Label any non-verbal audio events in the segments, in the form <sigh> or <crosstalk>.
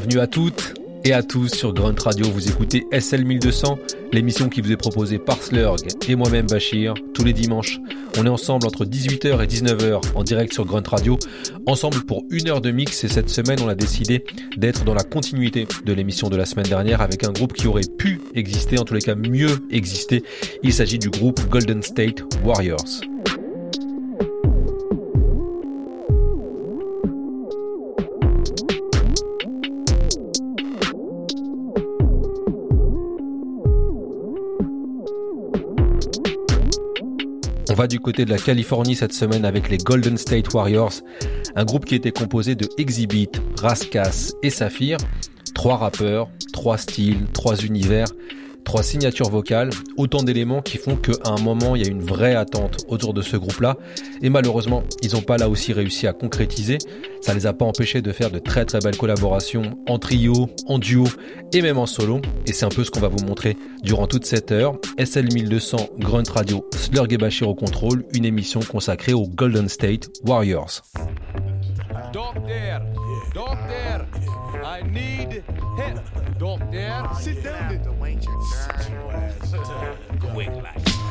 Bienvenue à toutes et à tous sur Grunt Radio. Vous écoutez SL 1200, l'émission qui vous est proposée par Slurg et moi-même Bachir tous les dimanches. On est ensemble entre 18h et 19h en direct sur Grunt Radio, ensemble pour une heure de mix et cette semaine on a décidé d'être dans la continuité de l'émission de la semaine dernière avec un groupe qui aurait pu exister, en tous les cas mieux exister. Il s'agit du groupe Golden State Warriors. Du côté de la Californie cette semaine avec les Golden State Warriors, un groupe qui était composé de Exhibit, Raskas et Saphir, trois rappeurs, trois styles, trois univers, trois signatures vocales, autant d'éléments qui font qu'à un moment il y a une vraie attente autour de ce groupe-là. Et malheureusement, ils n'ont pas là aussi réussi à concrétiser. Ça les a pas empêchés de faire de très très belles collaborations en trio, en duo et même en solo. Et c'est un peu ce qu'on va vous montrer durant toute cette heure. SL 1200 Grunt Radio, Slurg et Bachir au contrôle, une émission consacrée aux Golden State Warriors. I need help. Don't dare sit down.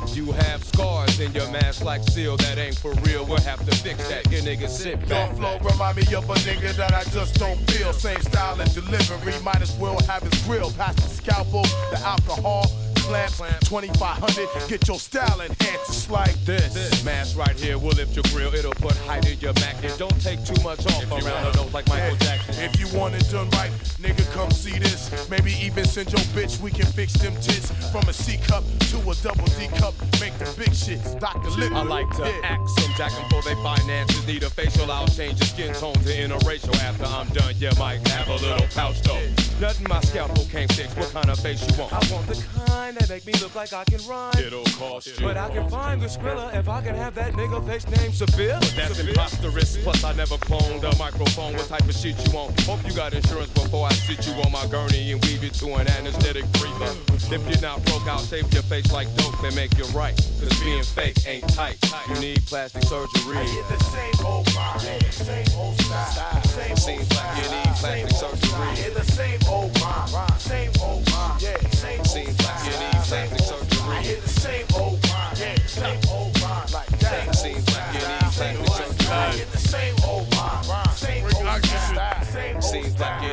You have scars in your mask like seal that ain't for real. We'll have to fix that. You niggas sit back. Your flow remind me of a nigga that I just don't feel. Same style and delivery. Might as well have his grill. Pass the scalpel, the alcohol clamps, 2500. Get your style enhanced just like this. this. Mask right here will lift your grill. It'll put height in your back. And don't take too much off if around the nose like Michael. Jackson. If you want it done right, nigga, come see this. Maybe even send your bitch. We can fix them tits. From a C cup to a double D cup. Make the big shit. Dr. Lip. I like to yeah. act some jackin' for they finances. Need a facial, I'll change your skin tone to interracial. After I'm done, you might have a little pouch though. Nothing my scalpel can't fix. What kind of face you want? I want the kind that make me look like I can rhyme. It'll cost you. But I can find the Skrilla if I can have that nigga face named Seville. But that's Seville. imposterous. Plus, I never cloned a microphone. What type of shit you want? Hope you got insurance before I sit you on my gurney and weave you to an anesthetic breather. If you're not broke, I'll shape your face like dope and make you right. Cause being fake ain't tight. You need plastic surgery. I hear the same old vibe, same old style. Same Seems like you need plastic surgery. I hear the same old rhyme, same old rhyme. Yeah, same Seems like you need plastic surgery. I hear the same old rhyme, yeah, same old rhyme. Like that. Seems like you need plastic surgery. I hear the same old rhyme, same old style. Seems like you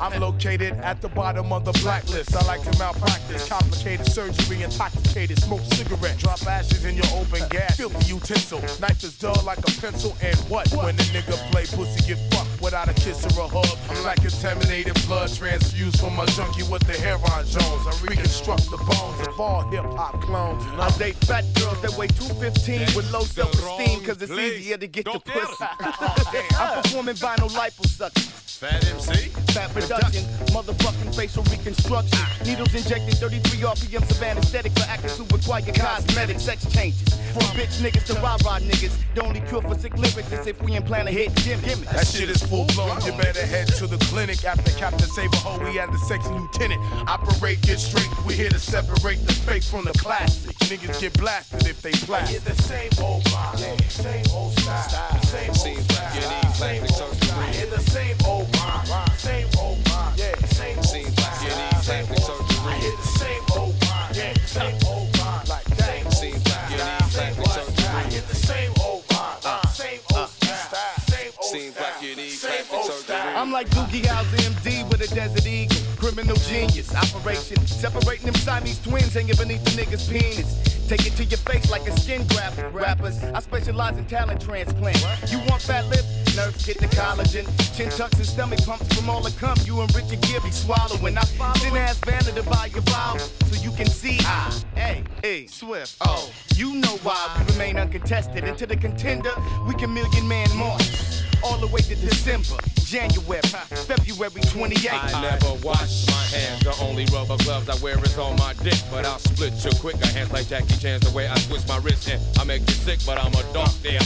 I'm located at the bottom of the blacklist. I like to malpractice, complicated surgery, intoxicated, smoke cigarette, drop ashes in your open gas, filthy utensil. Knife is dull like a pencil, and what? When a nigga play pussy get fucked without a kiss or a hug. I'm like contaminated blood transfused from a junkie with the hair on Jones. I reconstruct the bones of all hip hop clones. I date fat girls that weigh 215 with low self esteem, cause it's easier to get the pussy. <laughs> I'm performing vinyl liposuction out. Fat MC? Fat production, motherfucking facial reconstruction. Needles injected 33 RPMs of anesthetic for actors who require cosmetic sex changes. From bitch niggas to rah rah niggas. The only cure for sick lyrics is if we implant a hit gimmick. That shit is full blown. You better head to the clinic after Captain Save a Saberho. We had the sexy lieutenant. Operate, get straight. We here to separate the fake from the classic. Niggas get blasted if they plastic. the same old vibe, yeah. same old style, same old style. You need plastic surgery. the same old same old yeah, same old Seems like you need plastic surgery. I hear the same old yeah, same old like that. Seems like you need plastic surgery. I hear the same old style, same old Seems I'm like Doogie Howser MD with a Desert Eagle. Criminal genius, operation separating them Siamese twins hanging beneath the nigga's penis. Take it to your face like a skin graft. Rappers, I specialize in talent transplant. You want fat lips? Nerves get the collagen. Chin tucks and stomach pumps from all the cum you and Richard Gere swallowing. I then ask Vanna to buy your vial so you can see. I, A, A, Swift, oh. You know why we remain uncontested. Into the contender, we can million man march. All the way to December. January, February 28th. I never wash my hands. The only rubber gloves I wear is on my dick. But I'll split you quick. I hands like Jackie Chan's the way I twist my wrist. And I make you sick, but I'm a dog damn.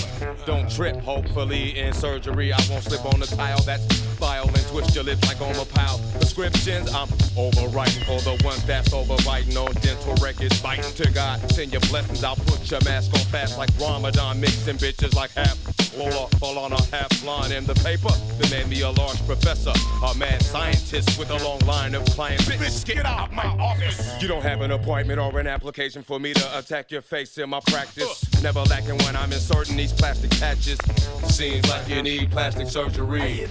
Don't trip. Hopefully in surgery I won't slip on the tile that's and twist your lips like on a pile. Prescriptions I'm overwriting for the ones that's overwriting on dental records. Biting to God. Send your blessings. I'll put your mask on fast like Ramadan, mixing bitches like half Lola, fall on a half line in the paper. They made me a large professor, a mad scientist with a long line of clients. Bitch, get out my office. You don't have an appointment or an application for me to attack your face in my practice. Never lacking when I'm inserting these plastic patches. Seems like you need plastic surgery.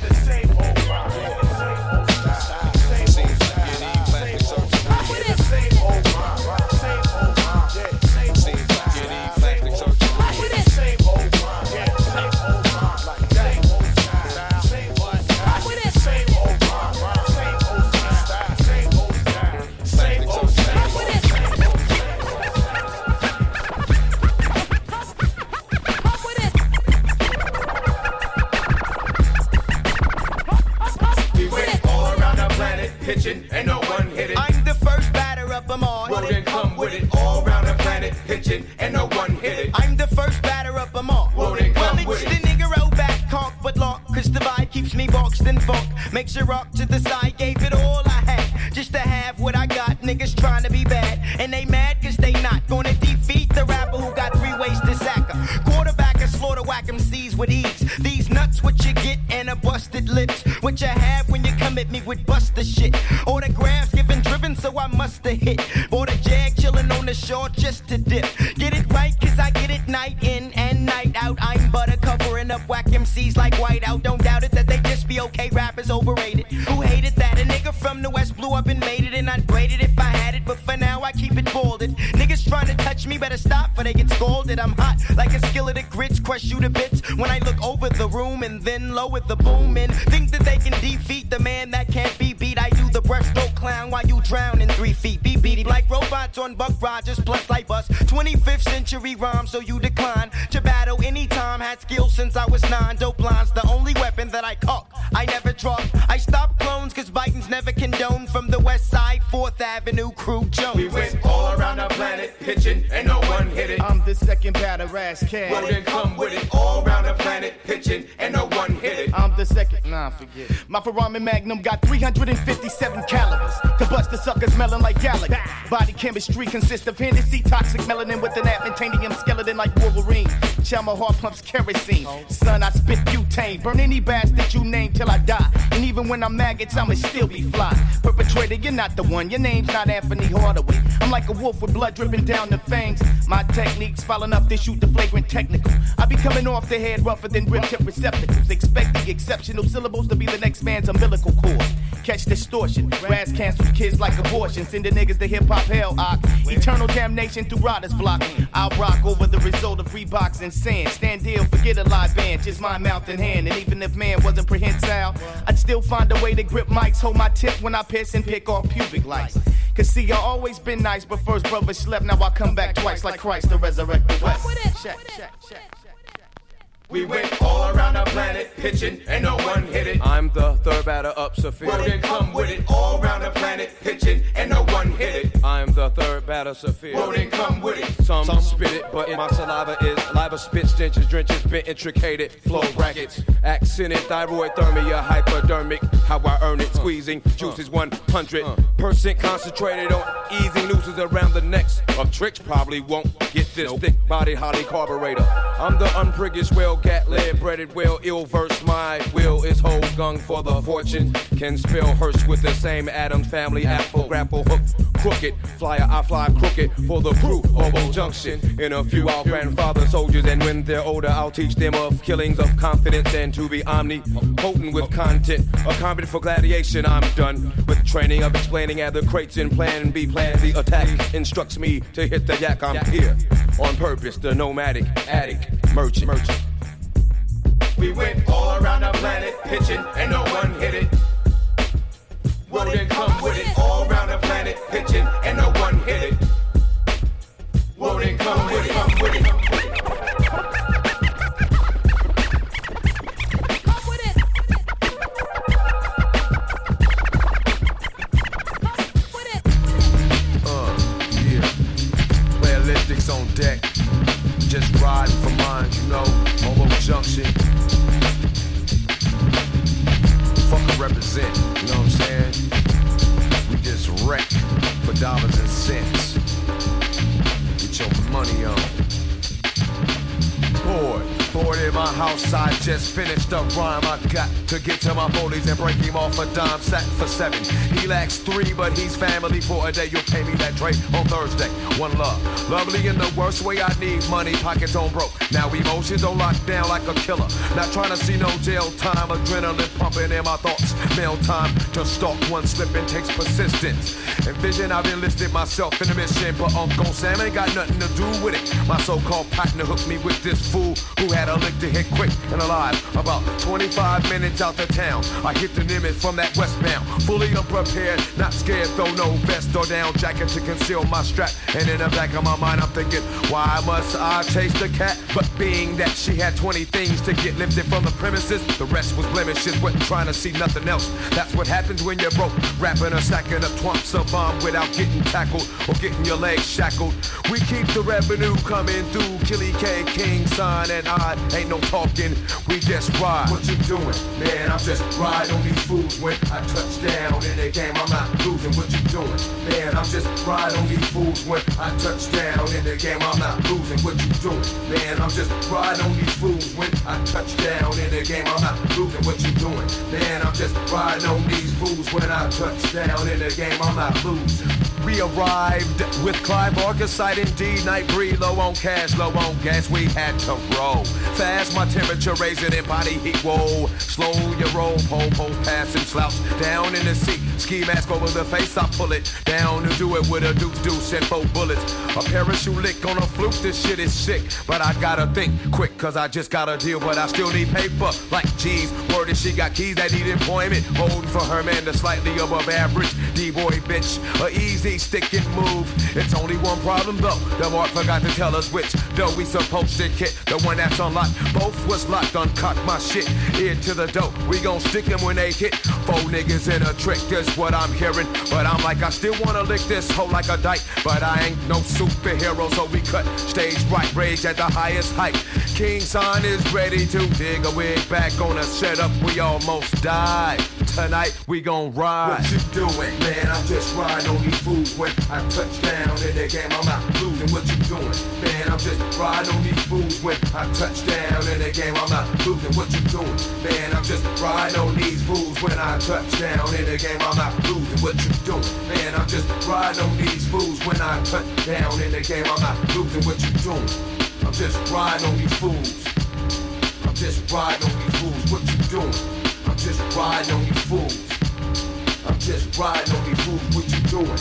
pitching, and no one hit. I'm the first batter up, I'm on. Well, then come with it. All round the planet, pitching, and no one hit it. I'm the first batter up, I'm on. Well, then come well, it's with the it. nigga back, cock but lock. Cause the vibe keeps me boxed and funk. Makes you rock to the My Ferrari Magnum got 357 calibers to bust the suckers smelling like Gallagher. Body chemistry consists of Hennessy, toxic melanin with an adamantanium skeleton like Wolverine. Shell my heart pumps kerosene. Son, I spit butane. Burn any bastard you name till I die. And even when I'm maggots, I'ma still be fly. Perpetrator, you're not the one. Your name's not Anfernee Hardaway. I'm like a wolf with blood dripping down the fangs. My technique's foul enough to shoot the flagrant technical. I be coming off the head rougher than rim tip receptacles. Expect the exceptional syllables to be the next man's umbilical cord. Catch distortion. Grass cancels kids like abortion. Send the niggas to hip hop hell. Ock. Eternal damnation through riders block. I'll rock over the result of Reeboks and sand. Stand deal, forget a live band. Just my mouth and hand. And even if man wasn't prehensile, I'd still find a way to grip mics. Hold my tip when I piss and pick off pubic lights. Cause see, I always been nice, but first brother slept. Now I come back twice like Christ to resurrect the West. Check, check, check. We went all around the planet pitching, and no one hit it. I'm the third batter up, Saafir. Well, then come with it. All around the planet pitching, and no one hit it. I'm the third batter, Saafir. Well, then come with it. Some, Some spit it, but my saliva is live spit stenches, drenches, bent intricated flow brackets. Accented thyroid thermia, hypodermic. How I earn it, squeezing juices 100% concentrated on easing nooses around the necks of tricks. Probably won't get this thick body holly carburetor. I'm the unpriggish well gat lead breaded well ill verse. My will is whole gung for the fortune. Can spill hearse with the same Addams family apple grapple hook crooked. Flyer I fly crooked for the crew of Junction. In a few our grandfather soldiers and when they're older I'll teach them of killings of confidence and to be omnipotent with content. A competent for gladiation I'm done with training of explaining at the crates in plan B plan the attack instructs me to hit the yak I'm here on purpose the nomadic addict merchant. merchant. We went all around the planet pitching, and no one hit it. Well, then come with it. All around the planet pitching, and no one hit it. Well, then come with it. Come with it. Uh, on deck. Just riding for mine, you know, Junction. motherfucker represent, you know what I'm saying? We just wreck for dollars and cents. Get your money on. Boy house, I just finished a rhyme. I got to get to my polies and break him off a dime sack for seven. He lacks three, but he's family for a day. You'll pay me that trade on Thursday. One love. Lovely in the worst way I need money, pockets on broke. Now emotions on lockdown like a killer. Not trying to see no jail time, adrenaline pumping in my thoughts. Mail time to stalk one slipping takes persistence. Envision I've enlisted myself in the mission, but Uncle Sam ain't got nothing to do with it. My so-called partner hooked me with this fool who had a lick to hit quick and alive. About 25 minutes out the town, I hit the limit from that westbound. Fully unprepared, not scared, though no vest or down jacket to conceal my strap. And in the back of my mind, I'm thinking, why must I chase the cat? But being that she had 20 things to get lifted from the premises, the rest was blemishes. Wasn't trying to see nothing else. That's what happens when you're broke, rapping or stacking up twumps of bomb without getting tackled or getting your legs shackled. We keep the revenue coming through. Killy K, King, Son, and I ain't no talking. We just ride. What you doing, man? I'm just riding on these fools when I touch down in the game. I'm not losing. What you doing, man? I'm just riding on these fools when I touch down in the game. I'm not losing. What you doing, man? I'm just riding on these fools when I touch down in the game. I'm not losing. What you doing, man? I'm just riding on these fools when I touch down in the game. I'm not losing. We arrived with Clive Arcasite indeed. Night breed, low on cash, low on gas. We had to roll. Fast, my temperature raising in body heat. Whoa, slow your roll. Pole, pole, passing slouch. Down in the seat. Ski mask over the face. I pull it down and do it with a deuce deuce and four bullets. A parachute lick on a fluke. This shit is sick. But I gotta think quick, cause I just gotta deal. But I still need paper. Like, geez, word is she got keys that need employment. Holding for her man, the slightly above average. D-boy bitch. A easy stick and move. It's only one problem though. The mark forgot to tell us which. Though we supposed to hit the one that's unlocked. Both was locked, uncocked my shit. Ear to the dope. We gon' stick them when they hit. Four niggas in a trick is what I'm hearing. But I'm like, I still wanna lick this hoe like a dyke. But I ain't no superhero, so we cut stage right, rage at the highest height. King Son is ready to dig a wig back on a setup. We almost died. Tonight we gon' ride. What you doing, man? I'm just riding on these fools when I touch down in the game. I'm not losing. What you doing, man? I'm just riding on these fools when I touch down in the game. I'm not losing. What you doing, man? I'm just riding on these fools when I touch down in the game. I'm not losing. What you doing, man? I'm just riding on these fools when I touch down in the game. I'm not losing. What you doing? I'm just riding on these fools. I'm just riding on these fools. What you doing? I'm just riding on these fools. I'm just riding on these fools. What you doing?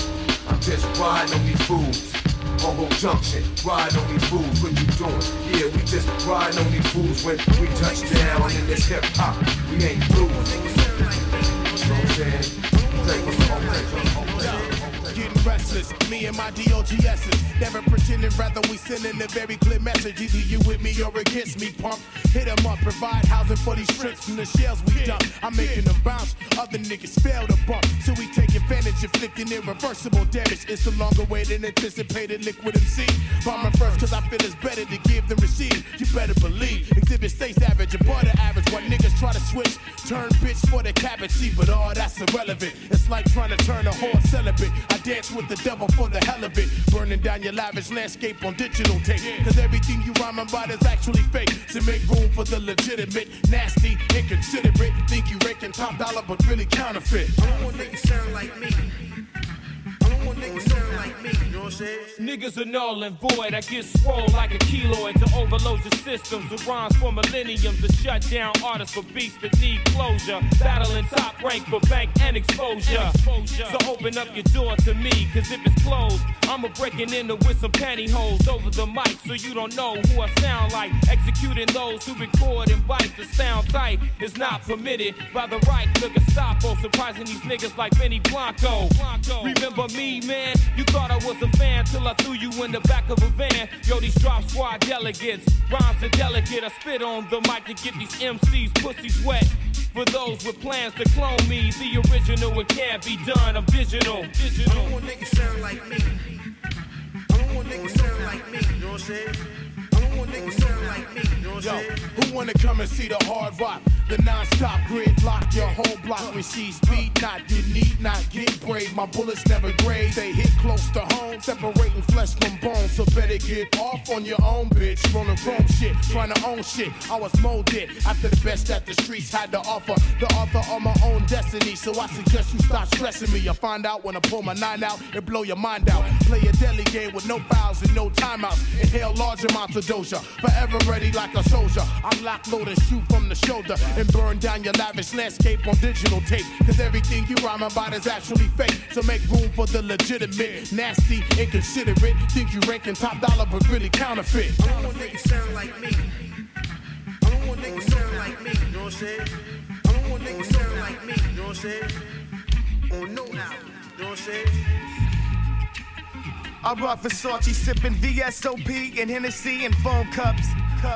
I'm just riding on these fools. Hobo Junction, riding on these fools. What you doing? Yeah, we just riding on these fools when we touch down in this hip hop. We ain't blues. You know what I'm saying? Take us home, take us restless, me and my DOGS's. Never pretending, rather we sending a very clear message. Either you with me or against me, punk. Hit 'em up, provide housing for these strips from the shells we dump. I'm making them bounce, other niggas fail to bump. So we take advantage, inflicting irreversible damage. It's a longer way than anticipated. Liquid MC. Bombing first, cause I feel it's better to give than receive. You better believe. Xzibit stays average, above the average. While niggas try to switch, turn bitch for the cabbage. See, but all that's irrelevant. It's like trying to turn a horse celibate. I dance with the devil for the hell of it. Burning down your lavish landscape on digital tape. Cause everything you rhyming about is actually fake. So make room for the legitimate, nasty, inconsiderate. Think you raking top dollar, but really counterfeit. I don't want niggas sound like me. Like me. You know what I'm saying? Niggas are null and void. I get swole like a keloid to overload your systems. The rhymes for millenniums to shut down artists for beats that need closure. Battling top rank for bank and exposure. So open up your door to me, cause if it's closed, I'ma breaking into with some pantyhose over the mic so you don't know who I sound like. Executing those who record and bite the sound tight is not permitted by the right to Gestapo. Surprising these niggas like Benny Blanco. Remember me, man? You thought I was a fan till I threw you in the back of a van. Yo, these drop squad delegates, rhymes are delicate. I spit on the mic to get these MCs pussies wet. For those with plans to clone me, the original it can't be done. I'm digital, I don't want niggas sound like me. I don't want niggas sound like me. You know what I'm saying? I don't Yo, who wanna come and see the hard rock? The non-stop grid block your whole block receive speed. Not you need not get brave. My bullets never graze. They hit close to home, separating flesh from bone. So better get off on your own, bitch. Rolling chrome shit, trying to own shit. I was molded after the best that the streets had to offer. The author of my own destiny. So I suggest you stop stressing me. I find out when I pull my nine out and blow your mind out. Play a deadly game with no fouls and no timeouts. Inhale large amounts of doja. Forever ready like a soldier. I lock, load, and shoot from the shoulder and burn down your lavish landscape on digital tape. Cause everything you rhyme about is actually fake. So make room for the legitimate, nasty, inconsiderate. Think you ranking top dollar, but really counterfeit. I don't want niggas sound like me. I don't want niggas sound like me. You know what I'm saying? I don't want niggas sound like me. You know what I'm saying? On no album. You know what I'm saying? I rock Versace sipping VSOP and Hennessy and foam cups.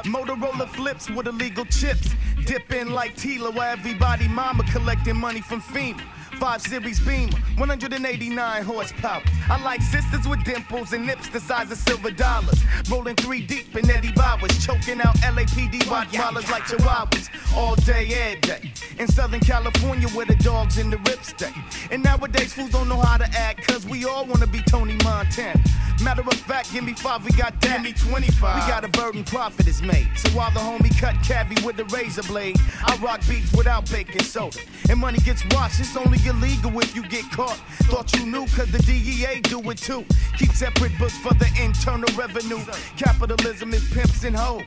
Motorola flips with illegal chips. Dip in like Tila while everybody mama collecting money from FEMA. 5 Series Beamer, 189 horsepower. I like sisters with dimples and nips the size of silver dollars. Rolling three deep in Eddie Bauers, choking out LAPD Rottweilers oh, like chihuahuas. All day, every day. In Southern California where the dogs in the rip stay. And nowadays fools don't know how to act, cause we all wanna be Tony Montana. Matter of fact, give me five, we got that. Give me 25. We got a burden profit is made. So while the homie cut cavi with the razor blade, I rock beats without baking soda. And money gets washed, it's only illegal if you get caught. Thought you knew, cause the DEA do it too. Keep separate books for the internal revenue. Capitalism is pimps and hoes.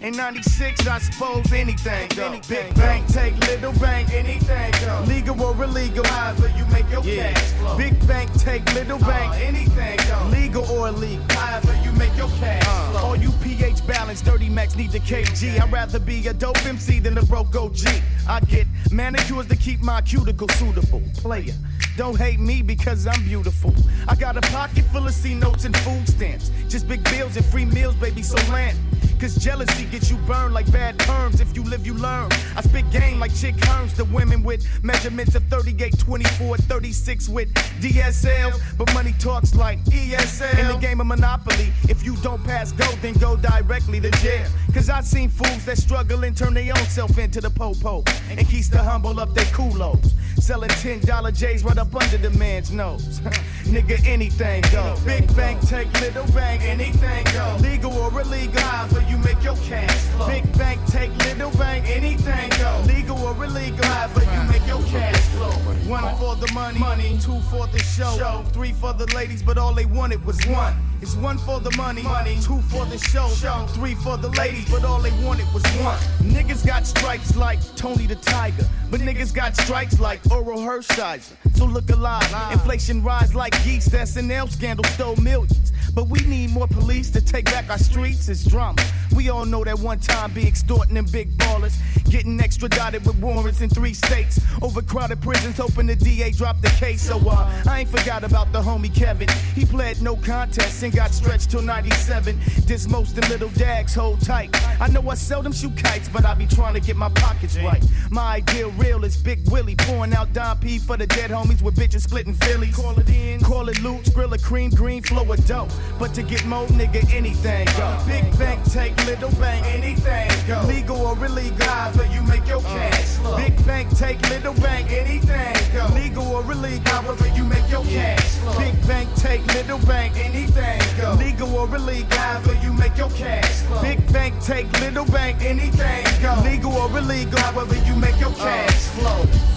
In 96, I suppose anything go. Big bank, take little bank, anything go. Uh. Legal or illegal, however you make your cash flow. Big bank, take little bank, anything go. Legal or illegal, however you make your cash flow. All you pH balance, 30 max need the KG. I'd rather be a dope MC than a broke OG. I get manicures to keep my cuticle suitable. Player, don't hate me because I'm beautiful. I got a pocket full of C notes and food stamps. Just big bills and free meals, baby, so land. Cause jealousy gets you burned like bad perms. If you live, you learn. I spit game like Chick Hearns. The women with measurements of 38, 24, 36 with DSLs. But money talks like ESL. In the game of Monopoly, if you don't pass go, then go directly to jail. Cause I've seen fools that struggle and turn their own self into the popo. And keeps the humble up their culos. Selling $10 J's right up under the man's nose. <laughs> Nigga, anything go. Big bank, take little bank, anything go. Legal or illegal, you make your cash flow. Big bank, take little bank, anything go. Legal or illegal, however you make your cash flow. One for the money, money. two for the show, show, three for the ladies, but all they wanted was one. It's one for the money, money. two for the show, three for the ladies, but all they wanted was one. Niggas got stripes like Tony the Tiger, but niggas got strikes like Orel Hershiser. So look alive, inflation rise like geese. The SNL scandal stole millions, but we need more police to take back our streets. It's drama. We all know that one time be extorting them big ballers, getting extradited with warrants in three states, overcrowded prisons, hoping the DA drop the case. So uh, I ain't forgot about the homie Kevin. He pled no contest and got stretched till 97. This most the little dags hold tight. I know I seldom shoot kites, but I be trying to get my pockets right. My ideal real is Big Willie pouring out Don P for the dead homies with bitches splitting Phillies. Call it in, call it loot, grill a cream, green flow of dope. But to get more nigga, anything go. Big bank, take little bank, anything go. Legal or illegal, however you make your cash uh, flow. Big bank, take little bank, anything go. Legal or illegal, however you make your cash flow. Big bank, take little bank, anything go. Legal or illegal, however you make your cash flow. Big bank, take little bank, anything go. Legal or illegal, however you make your uh, cash flow.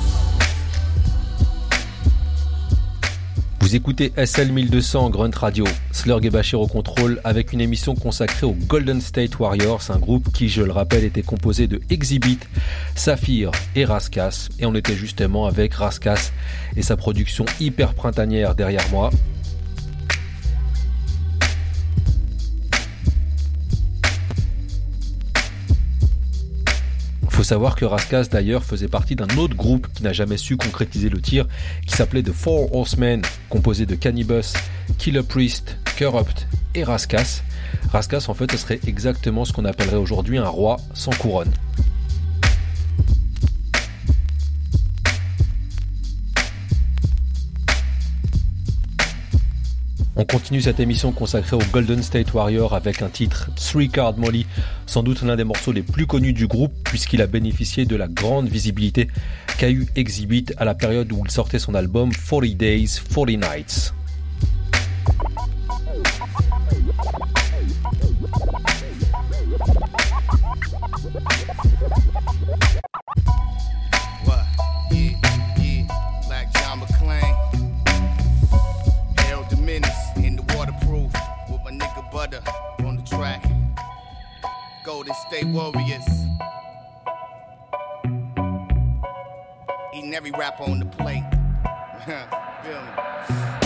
Vous écoutez SL 1200 Grunt Radio, Slurg et Bachir au contrôle avec une émission consacrée aux Golden State Warriors, un groupe qui, je le rappelle, était composé de Exhibit, Saphir et Raskas. Et on était justement avec Raskas et sa production hyper printanière derrière moi. Faut savoir que Raskas d'ailleurs faisait partie d'un autre groupe qui n'a jamais su concrétiser le tir, qui s'appelait The Four Horsemen, composé de Cannibus, Killer Priest, Corrupt et Raskas. Raskas en fait ce serait exactement ce qu'on appellerait aujourd'hui un roi sans couronne. On continue cette émission consacrée au Golden State Warrior avec un titre Three Card Molly, sans doute l'un des morceaux les plus connus du groupe puisqu'il a bénéficié de la grande visibilité qu'a eu Exhibit à la période où il sortait son album 40 Days, 40 Nights. Golden State Warriors. Eating every rapper on the plate. <laughs> Feel me?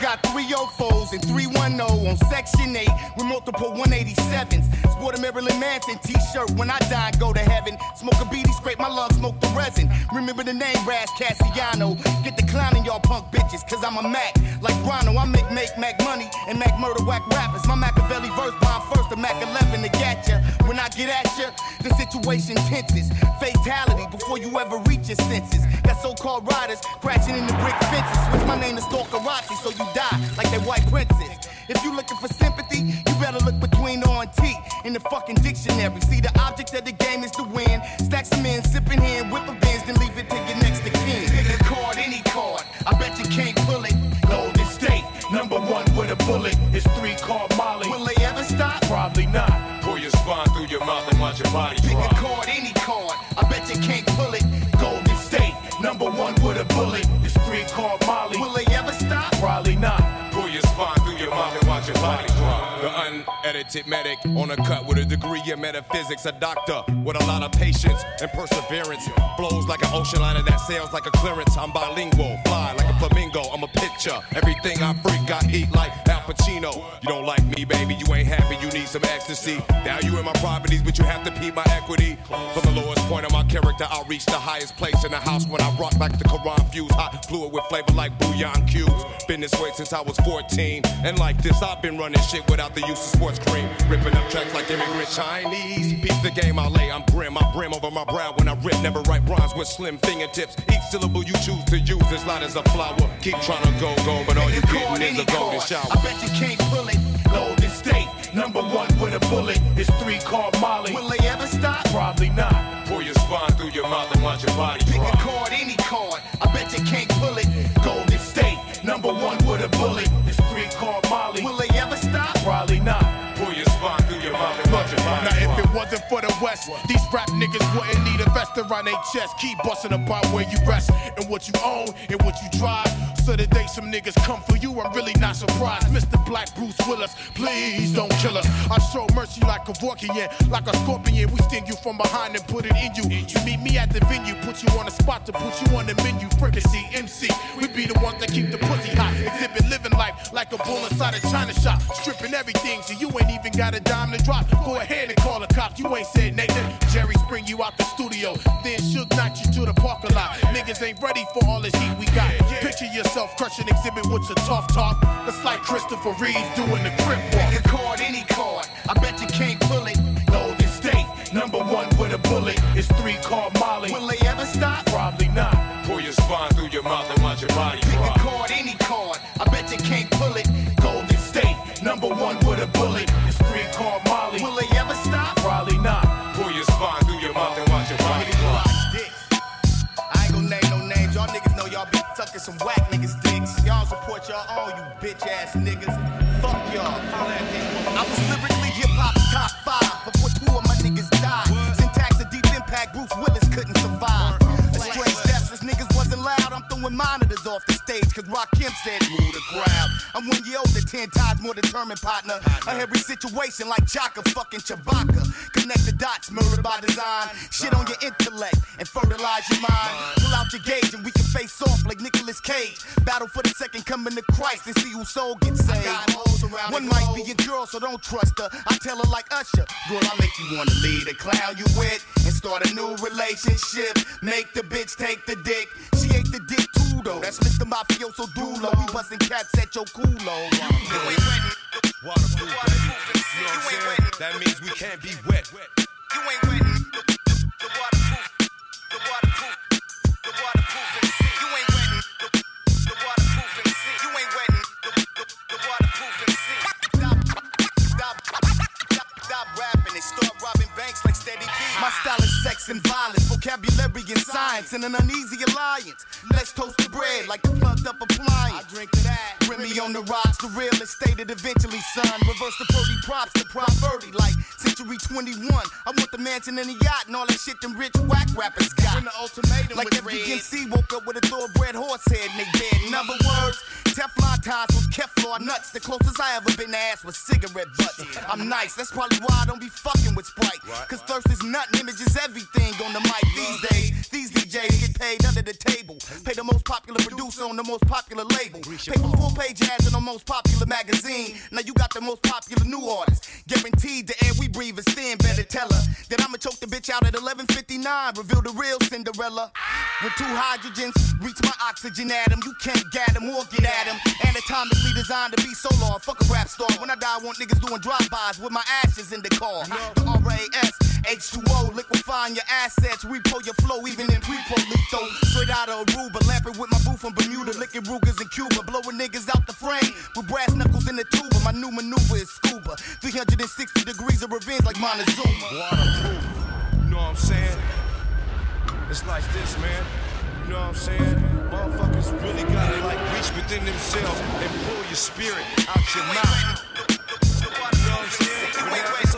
Got three 04s and 310 on Section 8 with multiple 187s. Sport a Marilyn Manson t-shirt when I die go to heaven. Smoke a beanie, scrape my lungs, smoke the resin. Remember the name Raz Cassiano. Get the clown in y'all punk bitches, cause I'm a Mac. Like Rhino, I make make Mac money and Mac murder whack rappers. My Machiavelli verse bomb first, the Mac 11 to get ya. When I get at ya, the situation tenses. Fatality before you ever reach your senses. Got so-called riders crashing in the brick fences. Switch my name to Stalkerati so you die like that white princess. If you looking for sympathy, you better look between O and T in the fucking dictionary. See, the object of the game is to win. Stack some in, sipping hand, whip a bins, then leave it to your next to kin. Pick a card, any card. I bet you can't pull it. Golden State, number one with a bullet. It's three card Molly. Will they ever stop? Probably not. Pull your spine through your mouth and watch your body Pick drop. a card, any card. I bet you can't pull it. A bullet. It's three card Molly. Will they ever stop? Probably not. Pull your spine through your mouth and watch your body. The unedited medic on a cut with a degree in metaphysics. A doctor with a lot of patience and perseverance. Flows like an ocean liner that sails like a clearance. I'm bilingual, fly like a flamingo. I'm a picture. Everything I freak, I eat like Al Pacino. You don't like me, baby. You ain't happy. You need some ecstasy. Value in my properties, but you have to pay my equity. From the lowest point of my character, I'll reach the highest place in the house when I rock like the Quran fuse. Hot fluid with flavor like bouillon cubes. Been this way since I was 14. And like this, I've been running shit without the use of sports cream. Ripping up tracks like immigrant Chinese. Beat the game I lay, I'm grim. I brim over my brow when I rip. Never write rhymes with slim fingertips. Each syllable you choose to use is light as a flower. Keep trying to go, go, but all you getting is a golden shower. I bet you can't pull it. Golden State, number one with a bullet. It's three called Molly. Will they ever stop? Probably not. Pull your spine through your mouth and watch your body Pick a card, any card. I bet you can't West, these rap niggas wouldn't need a vest around their chest. Keep busting about where you rest and what you own and what you drive. So the day some niggas come for you, I'm really not surprised. Mr. Black Bruce Willis, please don't kill us. I show mercy like a Vorkian, like a scorpion. We sting you from behind and put it in you. You meet me at the venue, put you on a spot to put you on the menu. Fricassee, MC, we be the ones that keep the pussy hot. Xzibit living life like a bull inside a China shop. Stripping everything, so you ain't even got a dime to drop. Go ahead and call the cops, you ain't said Nathan. Jerry spring you out the studio, then shook knock you to the parking lot. Niggas ain't ready for all this heat we got. Picture yourself crushing Xzibit with your tough talk. That's like Christopher Reeves doing the crip walk. Pick a card, any card. I bet you can't pull it. Golden State, number one with a bullet. It's three called Molly. Will they ever stop? Probably not. Pull your spine through your mouth and watch your body Pick a drop. card, any card. I bet you can't pull it. Golden State, number one with a bullet. It's three called Molly. Will they ever stop? Probably not. Pull your spine through sucking some whack niggas dicks. Y'all support y'all own, you bitch ass niggas. Fuck y'all. I was lyrically stage, cause Rakim said, move the crowd. I'm one year older, ten times more determined partner. A every situation like Chaka fucking Chewbacca. Connect the dots, murder by design. Shit on your intellect and fertilize your mind. Pull out your gauge and we can face off like Nicolas Cage. Battle for the second coming to Christ and see whose soul gets saved. One might be a girl, so don't trust her. I tell her like Usher, girl, I make you wanna lead a clown you with and start a new relationship. Make the bitch take the dick. She ate the dick too though. That's Mr. Mafioso Dulo. We busting cats at your culo. You ain't wetting. Waterproof, baby. You know what I'm saying? That means we can't be wet. You ain't wetting. The waterproof. The waterproof. In an uneasy alliance. Let's toast the bread like the plugged up appliance. I drink to that. Remy on the rocks, the real estate eventually, son. Reverse the Purdy props to prop Birdie like Century 21. I want the mansion and the yacht and all that shit them rich whack rappers got. When the ultimatum like every. MC woke up with a thoroughbred horse head in they bed. In other words, Teflon ties was Kevlar nuts. The closest I ever been to ass was cigarette butts. I'm nice, that's probably why I don't be fucking with Sprite. Cause thirst is nothing, images everything on the mic these days. These DJs get paid under the table. Pay the most popular producer on the most popular label. Pay for full page ads in the most popular magazine. Now you got the most popular new artist. Guaranteed the air we breathe is thin. Better tell her that I'ma choke the bitch out at 11:59. Reveal the real Cinderella. When two hydrogens reach my oxygen atom, you can't get 'em or get at 'em. Anatomically designed to be so long. Fuck a rap star. When I die, I want niggas doing drive-bys with my ashes in the car. The RAS, H2O, liquefying your assets. Repo your flow, even in pre-pro lethal. Straight out of Aruba, lamping with my boo from Bermuda, licking Rugers in Cuba, blowing niggas out the frame with brass knuckles in the tuba. My new maneuver is scuba. 360 degrees of revenge like Montezuma. Waterproof. You know what I'm saying? It's like this, man. You know what I'm saying? Motherfuckers really gotta like reach within themselves and pull your spirit out your mouth. You know what I'm saying?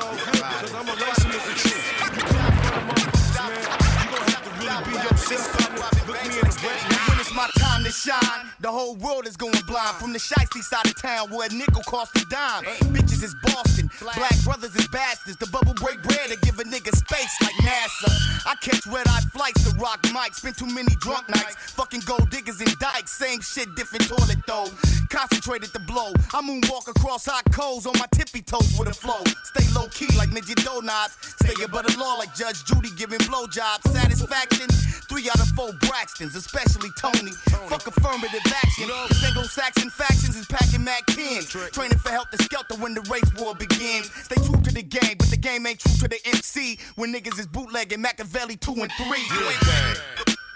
Shine, the whole world is going blind. From the shiesty side of town where a nickel costs a dime. Bitches is Boston, black brothers is bastards. The bubble break bread to give a nigga space like NASA. I catch red eye flights to rock mics. Spend too many drunk nights. Fucking gold diggers and dykes. Same shit, different toilet though. Concentrated to blow. I moonwalk across hot coals on my tippy toes with a flow. Stay low key like midget donuts. Stay above the law like Judge Judy giving blowjobs. Satisfaction. Three out of four Braxtons, especially Toni. Fuck affirmative action. Anglo-Saxon factions is packing Mac 10. Training for help the skelter when the race war begins. Stay true to the game, but the game ain't true to the MC. When niggas is bootlegging Machiavelli 2 and 3.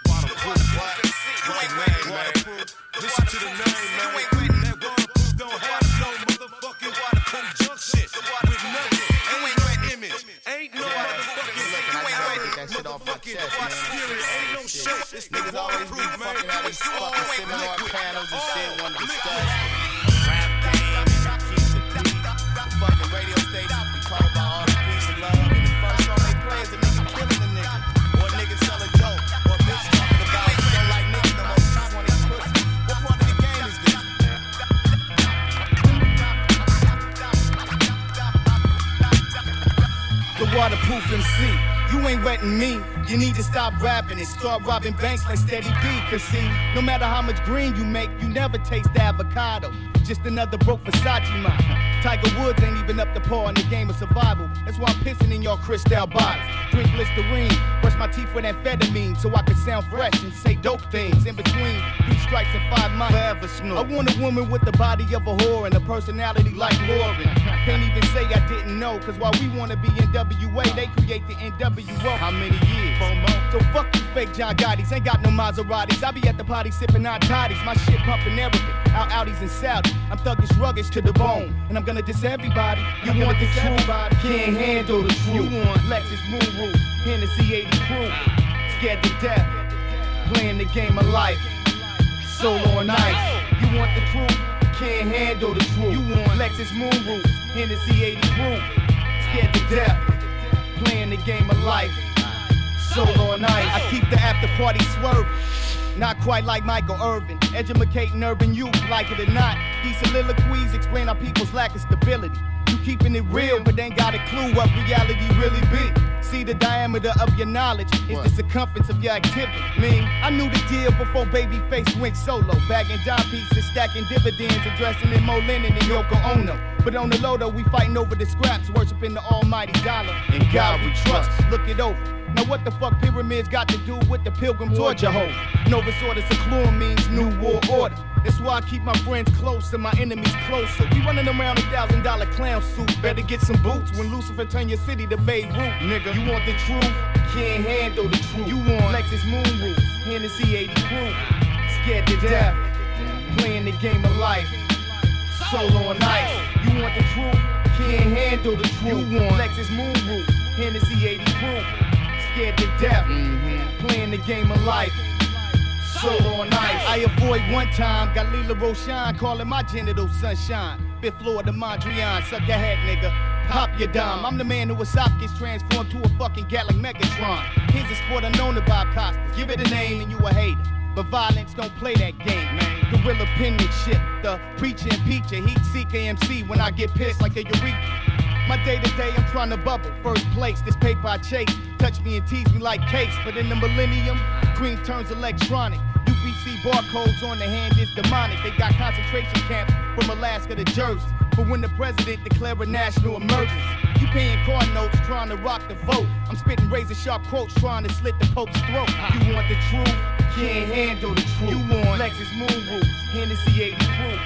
Waterproof, what? With the name, man. Listen to the name, man. That waterproof don't have exterior. Ain't no shirt. It's the Niggas always be man. fucking these fucking seminar panels and oh, shit, All want to liquid. rap game and keep the beat. Fucking radio station be talking about all the peace and love. And the first song they play is a nigga killing a nigga. Or a nigga selling dope. Or a bitch talking about she don't like niggas no more. She just want his pussy. What part of the game is this? The waterproof MC. You ain't wetting me. You need to stop rapping and start robbing banks like Steady B. Cause see, no matter how much green you make, you never taste the avocado. Just another broke Versace model. Tiger Woods ain't even up to par in the game of survival. That's why I'm pissing in your crystal bottles. Drink Listerine, brush my teeth with amphetamine so I can sound fresh and say dope things. In between three strikes and five months, forever snore. I want a woman with the body of a whore and a personality like Lauren. Can't even say I didn't know, cause while we wanna be NWA, they create the NWO. How many years? So fuck you fake John Gotti's, ain't got no Maseratis. I be at the party sipping on toddies, my shit pumping everything. Out Audis and Saudi, I'm thuggish ruggish to the bone. And I'm gonna diss everybody. You want this everybody, can't handle the truth. You want Lexus Moon Roof, Hennessy 80 Crew. Scared to death, playing the game of life. Solo on ice. You want the truth? Can't handle the truth. You want Lexus Moon Roof, Hennessy 80 Crew. Scared to death, playing the game of life. Solo. I keep the after party swerving. Not quite like Michael Irvin, educating urban youth, like it or not. These soliloquies explain our people's lack of stability. You keeping it real, but ain't got a clue what reality really be. See the diameter of your knowledge is the circumference of your activity. Me, I knew the deal before Babyface went solo, bagging dime pieces, stacking dividends, addressing in Mo Lennon and Yoko Ono. But on the low though, we fighting over the scraps, worshiping the almighty dollar. In God we trust. Look it over. Now what the fuck pyramids got to do with the pilgrim towards Jehovah? Novus Order Seclurum means new war order. That's why I keep my friends close and my enemies closer. We running around a thousand dollar clown suit. Better get some boots when Lucifer turn your city to Beirut. Nigga, you want the truth? Can't handle the truth. You want Lexus Moon Roof, Hennessy 80 Crew. Scared to death, playing the game of life. Solo on ice. You want the truth? Can't handle the truth. You want Lexus Moon Roof, Hennessy 80 Crew. Scared to death. Mm-hmm. Playing the game of life. Solo on ice. I avoid one time. Got Lela Rochon calling my genital sunshine. Fifth floor to Mondrian. Suck your head, nigga. Pop your dime. I'm the man who was gets transformed to a fucking Gallic Megatron. Here's a sport unknown to Bob Costas. Give it a name and you a hater. But violence don't play that game, man. Gorilla penmanship, the preacher and peacher, heat CKMC when I get pissed like a eureka. My day to day, I'm trying to bubble. First place, this paper I chase. Touch me and tease me like case. But in the millennium, green turns electronic. UPC barcodes on the hand is demonic. They got concentration camps from Alaska to Jersey. But when the president declare a national emergency, you paying car notes trying to rock the vote. I'm spitting razor sharp quotes trying to slit the Pope's throat. You want the truth? Can't handle the truth. You want Lexus Moon Roof, Hennessy 80 proof.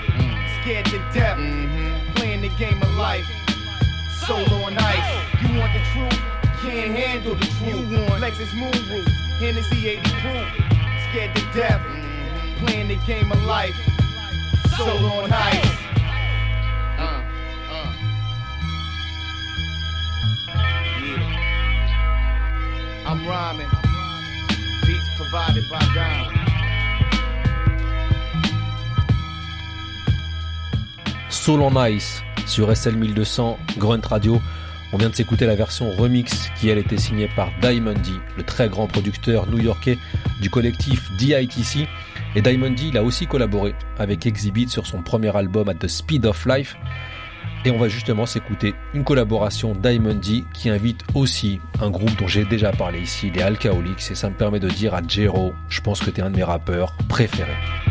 Scared to death, mm-hmm. playing the game of life soul on ice. You want the truth? Can't handle the truth. You want Lexus Moonroof, Hennessy 80 proof. Scared to death, playing the game of life. Soul on ice. Uh, uh. Yeah. I'm rhyming. Beats provided by Dom. Soul on Ice sur SL 1200 Grunt Radio. On vient de s'écouter la version remix qui elle était signée par Diamond D, le très grand producteur new-yorkais du collectif DITC. Et Diamond D, il a aussi collaboré avec Exhibit sur son premier album At the Speed of Life. Et on va justement s'écouter une collaboration Diamond D qui invite aussi un groupe dont j'ai déjà parlé ici, les Alcoholics. Et ça me permet de dire à Jero, je pense que t'es un de mes rappeurs préférés.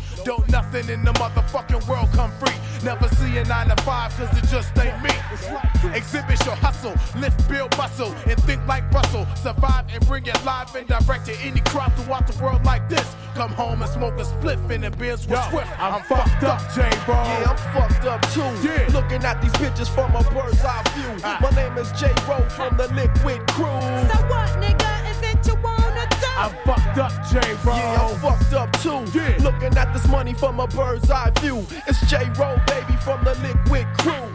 Don't nothing in the motherfucking world come free. Never see a 9 to 5 cause it just ain't me. Exhibit your hustle, lift, build muscle, and think like Russell. Survive and bring it live and direct to any crowd throughout the world like this. Come home and smoke a spliff in the beers with Swift. I'm, I'm fucked up, J Bro. Yeah, I'm fucked up too. Yeah. Looking at these bitches from a bird's eye view. Ah. My name is J Ro from the Liquid Crew. So what, nigga? I'm fucked up, J Bro. Yeah, I'm fucked up too. Yeah. Looking at this money from a bird's eye view. It's J Ro, baby, from the Liquid Crew.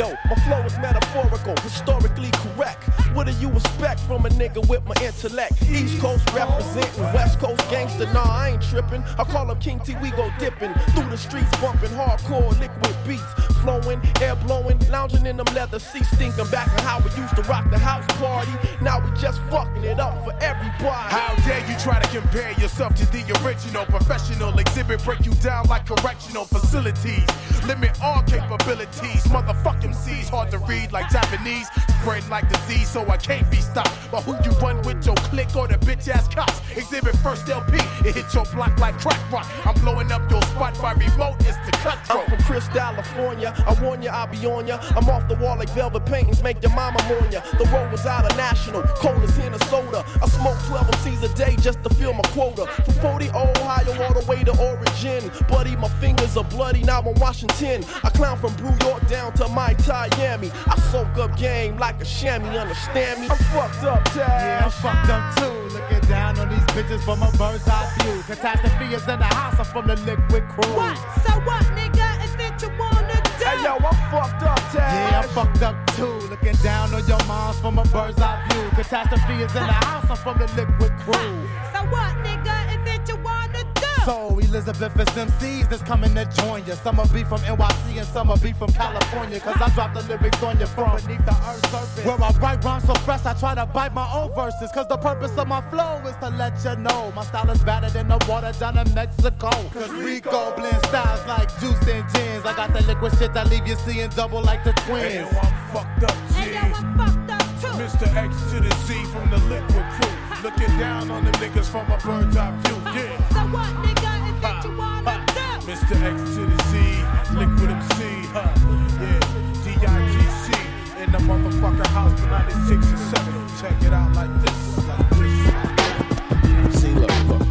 Yo, my flow is metaphorical, historically correct. What do you expect from a nigga with my intellect? East Coast representing, West Coast gangster. Nah, I ain't tripping. I call him King T, we go dipping. Through the streets, bumping hardcore liquid beats. Flowing, air blowing, lounging in them leather seats, thinking back on how we used to rock the house party. Now we just fucking it up for everybody. How dare you try to compare yourself to the original professional exhibit, break you down like correctional facilities. Limit all capabilities. Motherfucking C's hard to read like Japanese. Spread like disease, so I can't be stopped. But who you run with your click or the bitch ass cops? Xzibit first LP, it hit your block like crack rock. I'm blowing up your spot by remote, it's the cutthroat. I'm from Chris, California. I warn ya, I'll be on ya. I'm off the wall like velvet paintings, make your mama mourn ya. The road was out of national, cold as Minnesota. I smoke 12 MCs a day just to fill my quota. From 40 Ohio all the way to Oregon. Buddy, my fingers are bloody, now I'm Washington. I clown from New York down to my Miami. I soak up game like a chamois, understand me? I'm fucked up, Taz. Yeah, I'm fucked up too. Looking down on these bitches from a bird's eye view. Catastrophe is in the house, I'm from the liquid crew. What? So what, nigga? Is it you wanna do? Hey Hey yo, I'm fucked up, Taz. Yeah, I'm fucked up too. Looking down on your moms from a bird's eye view. Catastrophe is in the house. I'm from the liquid crew. So what, nigga, So Elizabeth is MCs that's coming to join you. Some will be from NYC and some will be from California. Cause I drop the lyrics on you from beneath the earth's surface. Where I write rhymes so fresh, I try to bite my own verses. Cause the purpose of my flow is to let you know my style is better than the water down in Mexico. Cause Rico blend styles like juice and gins. I got the liquid shit that leave you seeing double like the twins. Hey, yo, I'm fucked up, G. Hey, yo, I'm fucked up too. Mr. X to the Z from the liquid crew. Looking down on them niggas from a bird's eye view. Yeah. So what, nigga, is it you wanna do? Mr. X to the Z, Liquid MC, huh? Yeah, D-I-G-C in the motherfucking house for 96 and 7. Check it out like this, like this. See, look, look.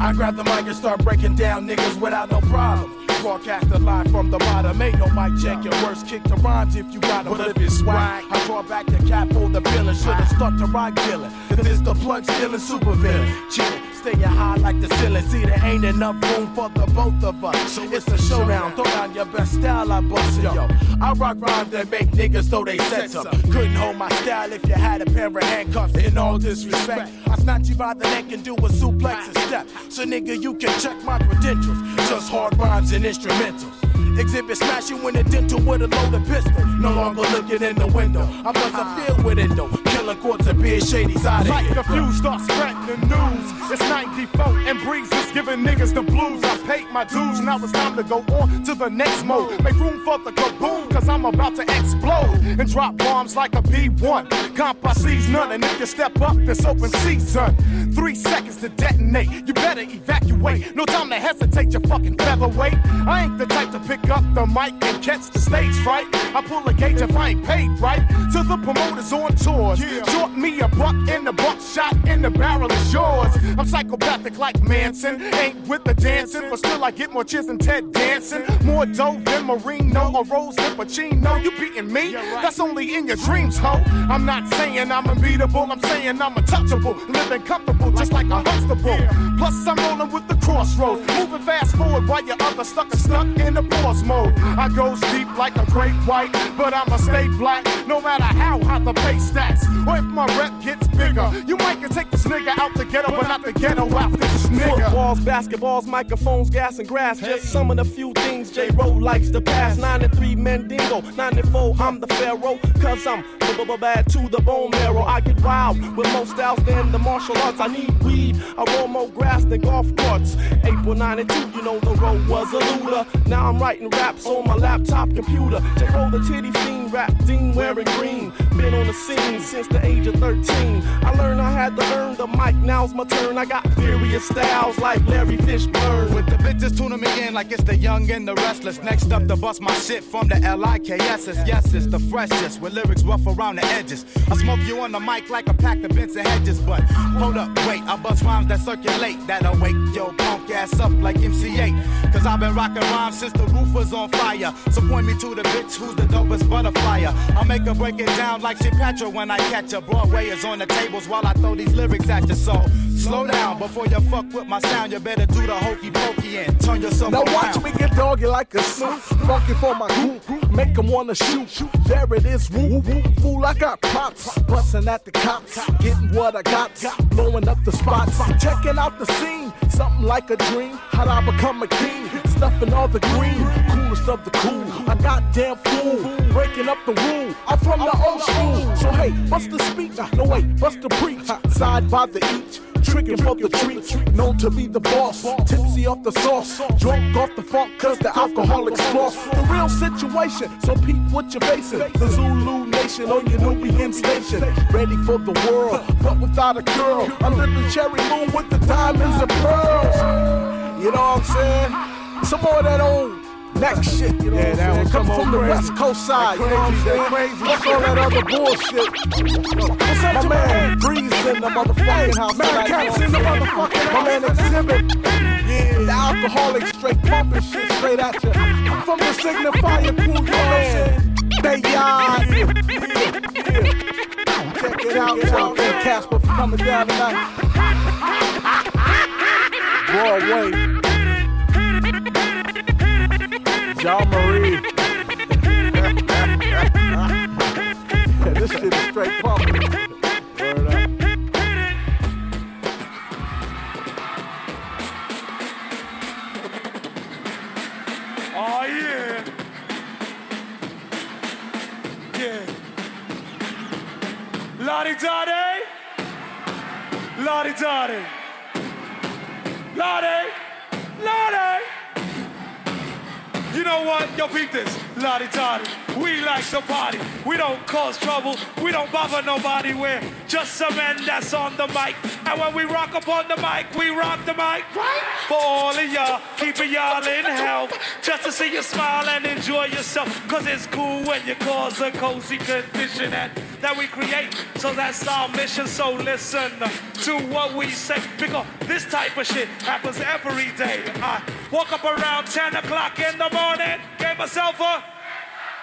I grab the mic and start breaking down niggas without no problem. Broadcast live from the bottom. Ain't no mic check. Your worst kick the rhymes if you got 'em. But if it's swag, I draw back the cap for the villain. should've stuck to rock dealing. Cause it's the plug stealing super villain. Chillin', staying high like the ceiling. See, there ain't enough room for the both of us. So it's a showdown. Throw down your best style, I bust it, yo. I rock rhymes that make niggas so they set up. Couldn't hold my style if you had a pair of handcuffs. In all disrespect, I snatch you by the neck and do a suplex and step. So nigga, you can check my credentials. Just hard rhymes and instrumentals. Xzibit smashing when a dental with a loaded pistol. No longer looking in the window. I must have filled with endo. Killing quarters and out of Like the fuse start spreading the news. It's 94 and Breeze is giving niggas the blues. I paid my dues, now it's time to go on to the next mode. Make room for the kaboom, cause I'm about to explode and drop bombs like a B1. Comp I sees none, and if you step up, it's open season. Three seconds to detonate, you better evacuate. No time to hesitate, you fucking featherweight. I ain't the type to pick up the mic and catch the stage fright. I pull a gauge if I ain't paid right. To the promoters on tours. Short me a buck in the buck shot in the barrel is yours. I'm psychopathic like Manson. Ain't with the dancing, but still I get more cheers than Ted dancing. More dough than Marino or Rose than Pacino. You beating me? That's only in your dreams, ho. I'm not saying I'm unbeatable, I'm saying I'm untouchable. Living comfortable just like a Huxtable. Plus, I'm rolling with the crossroads. Moving fast forward while your other stuck is stuck in the pause mode. I goes deep like a great white, but I'ma stay black no matter how hot the bass stats. Or if my rep gets bigger, you might can take this nigga out the ghetto, but not the ghetto out this nigga. Footballs, basketballs, microphones, gas and grass. Just some of the few things J Ro likes to pass. Nine and three Mendingo, nine and four, I'm the pharaoh. Cause I'm bad to the bone marrow. I get wild with more styles than the martial arts. I need weed. I roll more grass than golf carts. April 92, you know the road was a looter. Now I'm writing raps on my laptop computer. J Ro the titty fiend, rap dean wearing green. Been on the scene since the age of 13. I learned I had to earn the mic. Now's my turn. I got furious styles like Larry Fishburne. With the bitches tuning me in like it's the young and the restless. Next up to bust my shit from the L-I-K-S-S. Yes, it's the freshest with lyrics rough around the edges. I smoke you on the mic like a pack of Benson hedges. But hold up, wait, I bust rhymes that circulate. That'll wake your punk ass up like MC8. Cause I've been rocking rhymes since the roof was on fire. So point me to the bitch who's the dopest butterflyer. I'll make her break it down like she Petra when I catch her. Broadway is on the tables while I throw these lyrics at you. So slow down before you fuck with my sound. You better do the hokey pokey and turn yourself Now around. Now watch me get doggy like a snoop. Funky for my group, make them wanna shoot. There it is, woo woo. Fool, I got props. Busting at the cops, getting what I got. Blowing up the spots, checking out the scene. Something like a dream. How'd I become a king? Stuffing all the green, coolest of the cool. I goddamn fool, breaking up the rule. I'm from the old school. So hey, bust the speaker. No wait, bust the preach. Side by the each. Tricking for the treats, known to be the boss. Tipsy off the sauce, drunk off the funk, cause the alcoholics floss. The real situation, so peep what you're facing. The Zulu nation on your Nubian station. Ready for the world, but without a girl. Under the cherry moon with the diamonds and pearls. You know what I'm saying? Some more of that old neck shit, you know Yeah, what that I'm one saying? Come from the crazy. West Coast side, you know what I'm Crazy, saying? crazy. What's all that other bullshit? What's up, my man? Breeze in the motherfucking house. Man, you in the know I'm motherfucking? My man Xzibit. Yeah, the alcoholic straight pumping shit straight at you. I'm from the Signifier crew, you know what I'm saying? Bay Yard. Yeah. <laughs> Check it out, y'all. Thank Casper for coming down tonight. Broadway. Jean Marie. <laughs> yeah, this shit is straight pumping. Lottie Dottie. Lottie Dottie. Lottie. Lottie. You know what? Yo, peep this. Lottie Dottie. We like to party. We don't cause trouble. We don't bother nobody. We're just some men that's on the mic. And when we rock up on the mic, we rock the mic. Right? For all of y'all, keeping y'all in health. Just to see you smile and enjoy yourself. Cause it's cool when you cause a cozy condition and that we create. So that's our mission. So listen to what we say. Because this type of shit happens every day. I woke up around 10 o'clock in the morning, gave myself a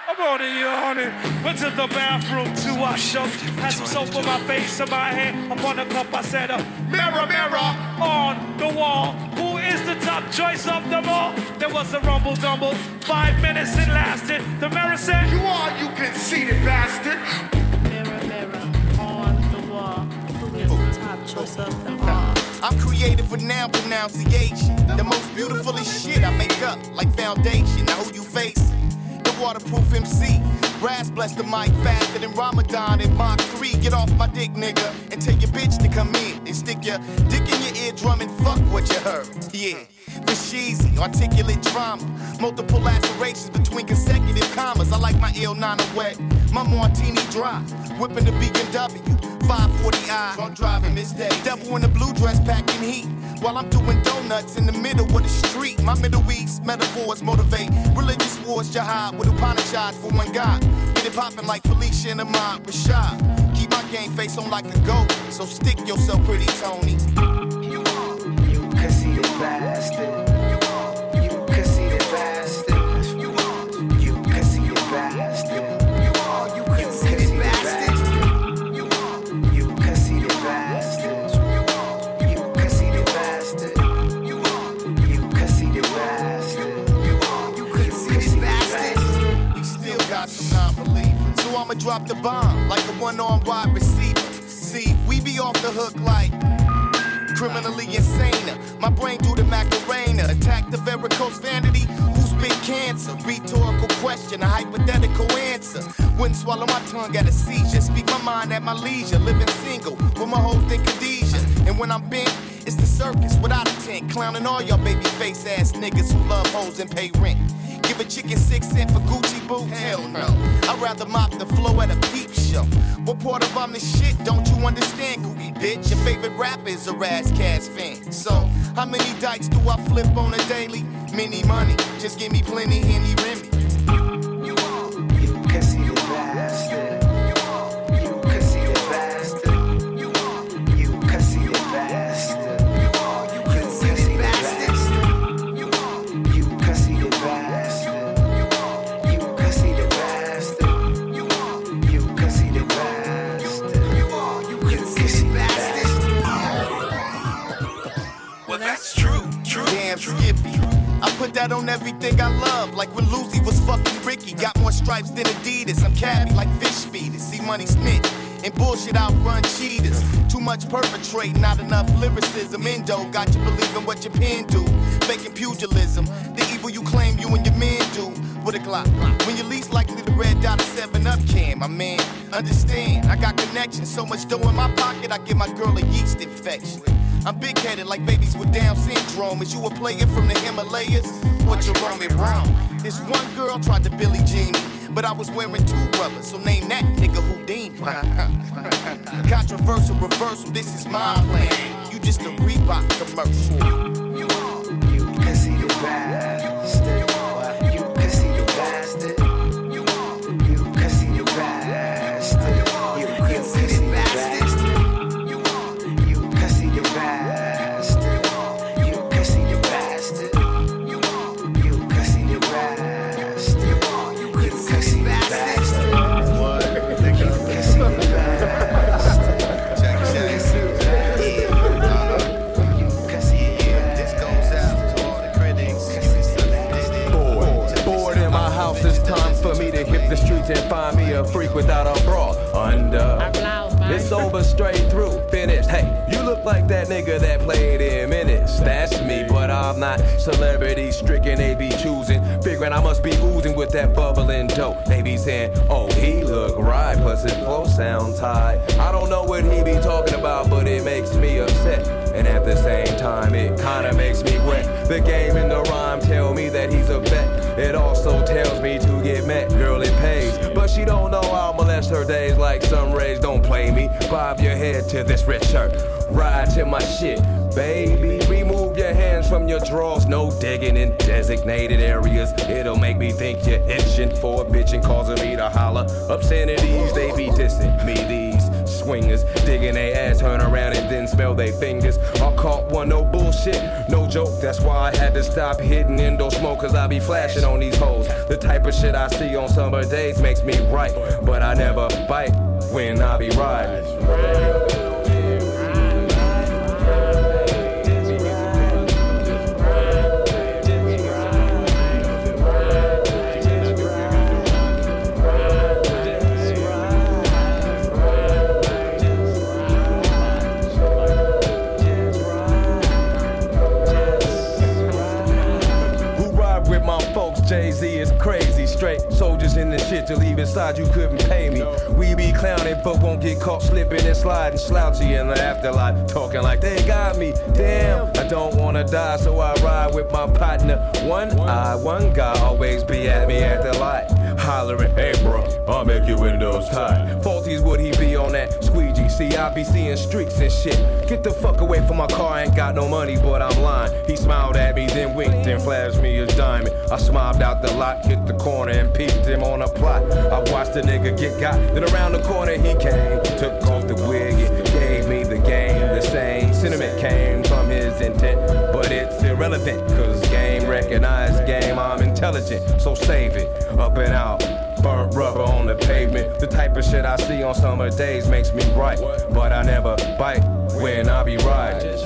I'm on it, yawning. Went to the bathroom to wash up. Had some soap on my face and my hair. Upon the cup, I said, uh, Mirror, mirror on the wall. Who is the top choice of them all? There was a rumble dumble. Five minutes it lasted. The mirror said, You are, you conceited bastard. Mirror, mirror on the wall. Who is the top choice of them all? I'm creative with noun pronunciation. The most beautifully shit I make up like foundation. Now who you face? The waterproof MC. Brass bless the mic faster than Ramadan and Mach 3. Get off my dick, nigga, and tell your bitch to come in and stick your dick in your eardrum and fuck what you heard. Yeah. For sheezy, articulate drama, multiple lacerations between consecutive commas. I like my ill nana wet, my martini dry, whipping the BMW. 540i, drunk driving this day. Devil in a blue dress packing heat. While I'm doing donuts in the middle of the street. My Middle East metaphors motivate religious wars, jihad with Upanishads for one God. Get it poppin' like Phylicia and Ahmad Rashad. Keep my game face on like a goat, so stick yourself pretty, Tony. You conceited bastard. Drop the bomb like a one-armed wide receiver. See, we be off the hook like criminally insane. My brain do the Macarena. Attack the varicose vanity. Who spit cancer? Rhetorical question, a hypothetical answer. Wouldn't swallow my tongue at a seizure. Speak my mind at my leisure. Living single with my whole thing Khadijah. And when I'm bent, it's the circus without a tent. Clowning all y'all baby face ass niggas who love hoes and pay rent. Give a chicken six cent for Gucci boots? Hell no. I'd rather mop the floor at a peep show. What part of I'm the shit don't you understand, Googie bitch? Your favorite rapper is a Ras Kass fan. So, how many dikes do I flip on a daily? Many money, just give me plenty, Henny Remy. Put that on everything I love, like when Lucy was fucking Ricky. Got more stripes than Adidas. I'm cabby like fish feeders. See money snitch. And bullshit outrun cheaters. Too much perpetrate, not enough lyricism. Endo got you believing what your pen do. Faking pugilism. The evil you claim you and your men do. With a Glock. When you're least likely to red dot a 7 up can, my man. Understand, I got connections. So much dough in my pocket, I give my girl a yeast infection. I'm big headed like babies with Down syndrome. Is you a player from the Himalayas? What you wrong me wrong? This one girl tried to Billie Jean me, but I was wearing two rubbers, so name that nigga Houdini. <laughs> Controversial reversal, this is my plan. You just a Reebok commercial. Find me a freak without a bra under. It's over straight through, finished. Hey, you look like that nigga that played in minutes. That's me, but I'm not celebrity stricken. They be choosing, figuring I must be oozing with that bubbling dope. They be saying, oh, he look right, plus his flow sounds high. I don't know what he be talking about, but it makes me upset. And at the same time, it kinda makes me wet. The game and the rhyme tell me that he's a vet. It also tells me to get met, girl, it pays. But she don't know I'll molest her days like sun rays. Don't play me. Bob your head to this red shirt. Ride to my shit. Baby, remove your hands from your drawers. No digging in designated areas. It'll make me think you're itching for a bitch and causing me to holler. Obscenities, they be dissing me. These swingers digging their ass, turn around and then smell their fingers. I caught one, no bullshit, no joke. That's why I had to stop hitting indoor smoke, cause I be flashing on these hoes. The type of shit I see on summer days makes me right, but I never bite when I be riding. In the shit to leave inside you couldn't pay me. We be clowning, but won't get caught slipping and sliding slouchy in the afterlife. Talking like they got me. Damn, I don't wanna die, so I ride with my partner. One eye, one guy always be at me at the light. Hollering, hey bro, I'll make your windows tight. Faulty's would he be on that squeegee? See, I be seeing streaks and shit. Get the fuck away from my car, ain't got no money, but I'm lying. He smiled at me, then winked and flashed me his diamond. I smiled out the lot, hit the corner and peeped him on a plot. I watched the nigga get got, then around the corner he came. Took off the wig and gave me the game. The same sentiment came from his intent, but it's irrelevant, cause game recognized game, I'm intelligent, so save it. Up and out. Burnt rubber on the pavement. The type of shit I see on summer days makes me bright. But I never bite when I be riding.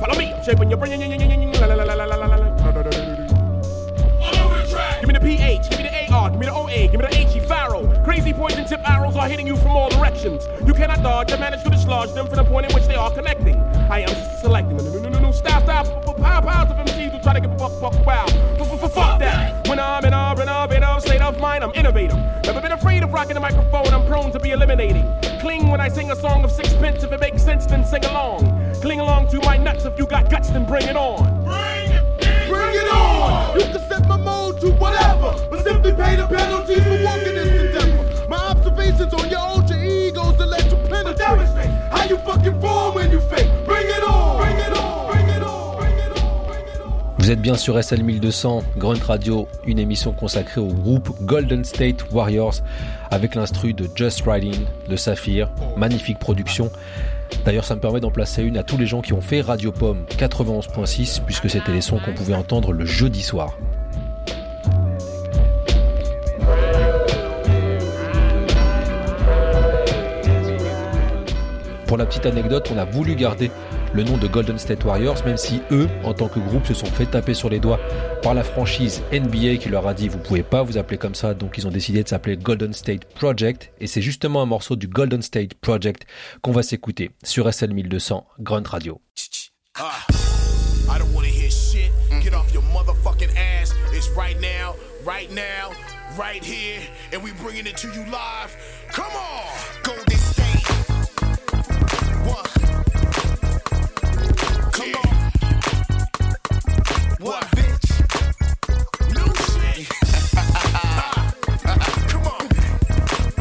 Follow me, I'm shaping your brain. La la la. Give me the PH, give me the AR, give me the OA, give me the HE Pharaoh. Crazy poison tip arrows are hitting you from all directions. You cannot dodge and manage to dislodge them from the point in which they are connecting. I am selecting. No, no, no, no, stop, stop. Pow, pounds of MCs who try to get fuck, fuck, wow. Fuck that. When I'm in our, in state of mind, I'm innovative. Never been afraid of rocking the microphone, I'm prone to be eliminating. Cling when I sing a song of sixpence, if it makes sense, then sing along. Cling along to my nuts, if you got guts, then bring it on. Bring it on! You can set my mode to whatever, but simply pay the penalties for walking this endeavor. My observations on your own, your egos to let you penetrate. Demonstrate how you fucking form when you fake. Bring it on! Bring it on! Bring it on! Vous êtes bien sur SL 1200, Grunt Radio, une émission consacrée au groupe Golden State Warriors avec l'instru de Just Riding de Saphir, magnifique production. D'ailleurs, ça me permet d'en placer une à tous les gens qui ont fait Radio Pomme 91.6 puisque c'était les sons qu'on pouvait entendre le jeudi soir. Pour la petite anecdote, on a voulu garder le nom de Golden State Warriors, même si eux, en tant que groupe, se sont fait taper sur les doigts par la franchise NBA qui leur a dit vous pouvez pas vous appeler comme ça, donc ils ont décidé de s'appeler Golden State Project, et c'est justement un morceau du Golden State Project qu'on va s'écouter sur SL 1200 Grunt Radio. What, bitch? new shit. <laughs> Come on.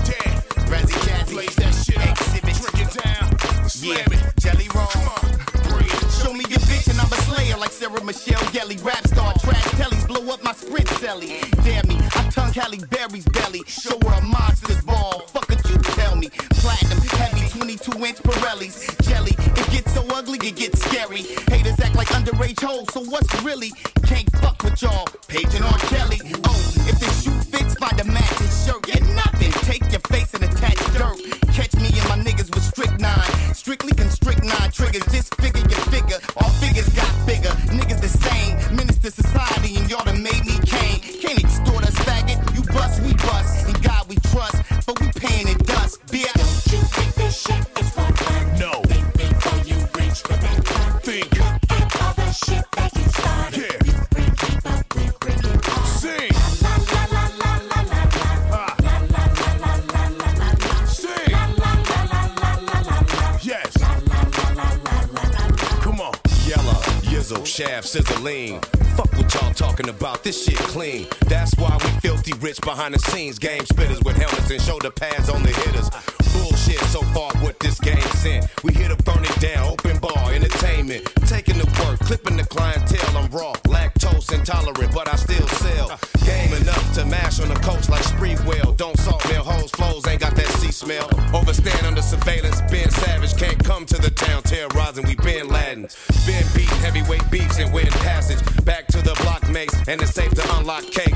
Damn. Razzy Cazzy. Blaze that shit up. Xzibit. Drink it down. Slam yeah. it. Jelly roll. Come on. Bring. Show me your bitch and I'm a slayer like Sarah Michelle Gelly. Rap star. Trash tellies. Blow up my sprint celly. Damn me. I tongue Halle Berry's belly. Show her a monster's ball. Fuck could you tell me? Platinum. Heavy. 22 inch Pirellis. Jelly. It get scary. Haters act like underage hoes, so what's really? Can't fuck with y'all. Paging on Kelly. Oh, if the shoe fits, find a matching shirt. Get nothing. Take your face and attach dirt. Catch me and my niggas with strychnine. Strictly constrict nine triggers. Disfigure your figure. All figures got behind the scenes, game spitters with helmets and shoulder pads on the hitters. Bullshit so far what this game sent. We hit a burn it down, open bar, entertainment. Taking the work, clipping the clientele, I'm raw. Lactose intolerant, but I still sell. Game enough to mash on the coast like Sprewell. Don't salt mill hoes, flows ain't got that sea smell. Overstand under surveillance, Ben Savage can't come to the town terrorizing. We been Ladins, been beating heavyweight beefs and win passage. Back to the block mates, and it's safe to unlock case.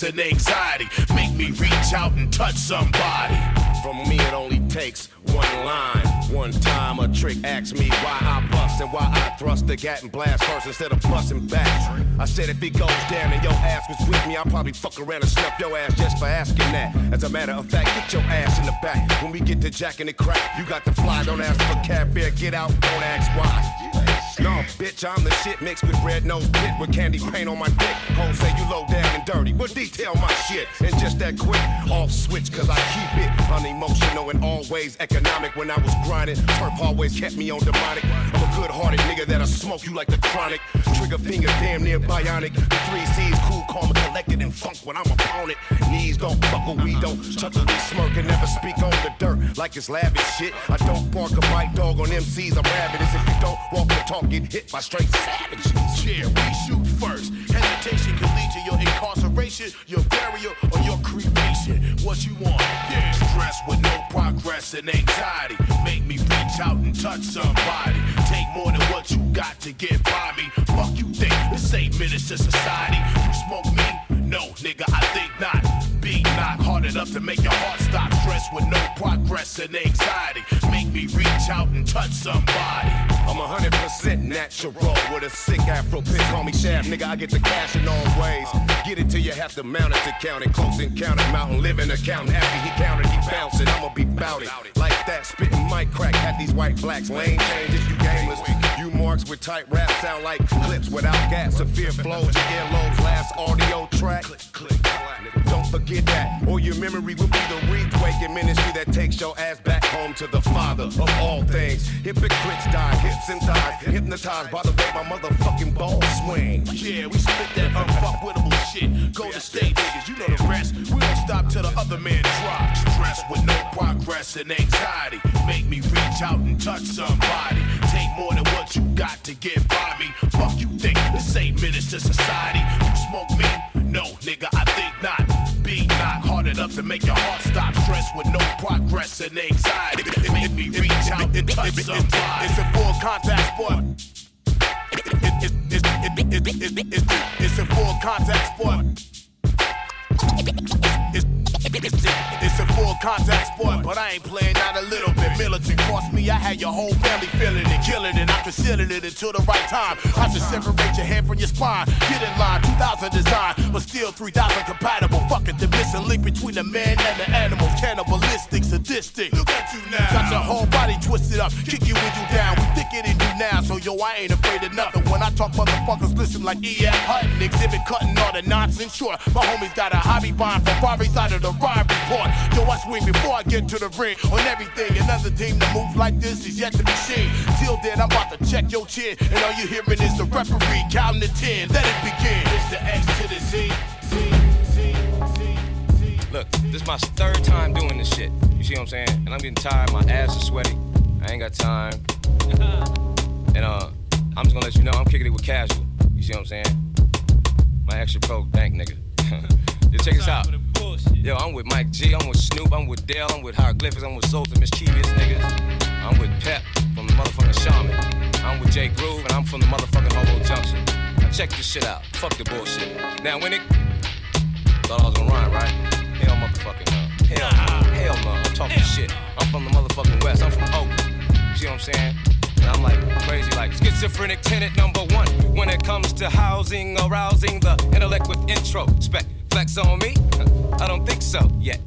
Progress and anxiety. Make me reach out and touch somebody. From me, it only takes one line. One time a trick asks me why I bust and why I thrust the gat and blast first instead of busting back. I said if it goes down and your ass was with me, I'll probably fuck around and snuff your ass just for asking that. As a matter of fact, get your ass in the back. When we get to jacking the crack, you got to fly. Don't ask for cab fare, get out, don't ask why. No, bitch, I'm the shit mixed with red nose pit with candy paint on my dick. Hoes say you low down and dirty, but detail my shit. And just that quick, off switch, cause I keep it unemotional and always economic. When I was grinding, turf always kept me on demonic. I'm a good hearted nigga that'll smoke you like the chronic. Trigger finger damn near bionic. The three C's cool, calm, collected, and funk when I'm upon it. Knees don't buckle, we don't chuckle, we smirk and never speak on the dirt like it's lavish shit. I don't bark a bite dog on MCs, I'm rabid as if you don't walk the talk, get hit by straight savages. Yeah, we shoot first. Hesitation can lead to your incarceration, your burial, or your cremation. What you want? Yeah, stress with no progress and anxiety. Make me reach out and touch somebody. Take more than what you got to get by me. Fuck you think this ain't menace to society? You smoke me? No, nigga, I think not. Beat knock hard enough to make your heart stop. Stress with no progress and anxiety. Make me reach out and touch somebody. I'm hundred percent natural with a sick afro pick. Call me Shaft, nigga. I get the cash in all ways. Get it till you have to mount it to count it. Close encounter, mountain living account. After he counted, he bounced it. I'ma be bout it. Like that, spitting mic crack. Had these white blacks, lane change if you gamers. You marks with tight rap sound like clips without gas. Severe flows, earlobes last audio track. Don't forget that, or your memory will be the requaking ministry that takes your ass back home to the Father of all things. Hypocrites die, hips and thighs, hypnotized by the way my motherfucking balls swing. Yeah, we spit that unfuckwittable shit. Go to state niggas, you know the rest. We don't stop till the other man drops. Stress and anxiety. Make me reach out and touch somebody. Take more than what you got to get by me. Fuck you think this ain't menace to society? You smoke me? No, nigga, I think not. Beat knock hard enough to make your heart stop. Stress with no progress and anxiety. Make me reach out and touch somebody. It's a full contact sport. It's a full contact sport. Contact sport, but I ain't playing out a little bit. Militant cost me, I had your whole family feeling it, killing it. I'm concealing it until the right time. I should separate your head from your spine. Get in line, 2000 design, but still 3000 compatible. Fuck it, the missing link between the man and the animals. Cannibalistic, sadistic. Look at you now. Got your whole body twisted up, kick you when you down. We thicker than you now, so yo, I ain't afraid of nothing. When I talk, motherfuckers listen like E.F. Hutton. Xzibit cutting all the nonsense short. My homies got a hobby bond for Ferrari side of the ride report. Yo, I swing before I get to the ring on everything. Another team that moves like this is yet to be seen. Till then, I'm about to check your chin, and all you hearing is the referee counting to ten. Let it begin. It's the X to the Z. Z, Z, Z, Z. Look, this is my third time doing this shit. You see what I'm saying? And I'm getting tired. My ass is sweaty. I ain't got time. <laughs> and uh, I'm just gonna let you know I'm kicking it with casual. You see what I'm saying? My extra pro bank nigga. <laughs> Yo, check this out. Yo, I'm with Mike G, I'm with Snoop, I'm with Dale, I'm with Hieroglyphics, I'm with Souls of Mischief niggas. I'm with Pep from the motherfucking Shaman. I'm with Jay Groove, and I'm from the motherfucking Hobo Junction. Now check this shit out. Fuck the bullshit. Now when it thought I was gonna rhyme, right? Hell motherfucking no. Hell no. Hell no. I'm talking shit. I'm from the motherfucking West. I'm from Oakland. See what I'm saying? And I'm like crazy, like schizophrenic tenant number one. When it comes to housing, arousing the intellect with intro. Flex on me? I don't think so yet,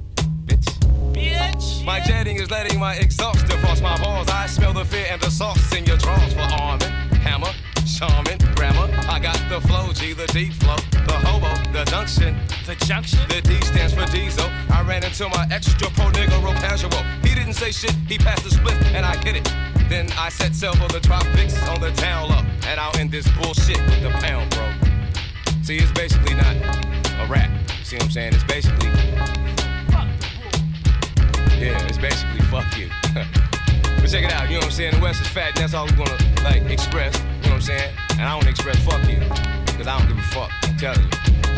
bitch. Bitch. My jetting is letting my exhaust across my balls. I smell the fear and the sauce in your drawers for arming, hammer, charming, grammar. I got the flow, G, the deep flow, the hobo, the junction. The junction? The D stands for diesel. I ran into my extra pro nigga, real casual. He didn't say shit, he passed the split, and I hit it. Then I set sail for the tropics on the down low. and I'll end this bullshit with the pound, bro. See, it's basically not a rap. See what I'm saying? It's basically. Yeah, it's basically fuck you. <laughs> but check it out, you know what I'm saying? The West is fat, and that's all we wanna, like, express. You know what I'm saying? And I wanna express fuck you. Cause I don't give a fuck, I'm telling you.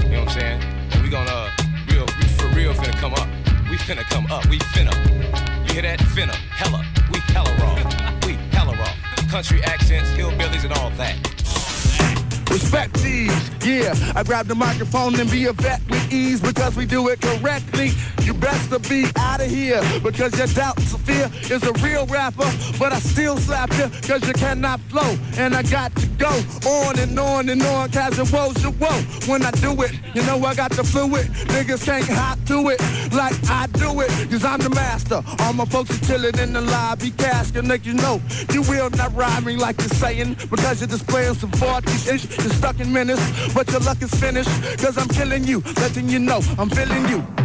You know what I'm saying? And we gonna, uh, real, we for real finna come up. We finna come up, we finna. You hear that? Finna, hella, we hella raw. We hella raw. Country accents, hillbillies, and all that. Respect these, yeah. I grab the microphone and be a vet with ease because we do it correctly. You best to be out of here because your doubt and fear is a real rapper, but I still slap you because you cannot flow. And I got to go on and on and on, woes to woe. When I do it, you know I got the fluid. Niggas can't hop to it like I do it because I'm the master. All my folks are chilling in the lobby casket, make you know you will not ride me like you're saying because you're displaying some 40 inch. You're stuck in menace, but your luck is finished because I'm killing you, letting you know I'm feeling you.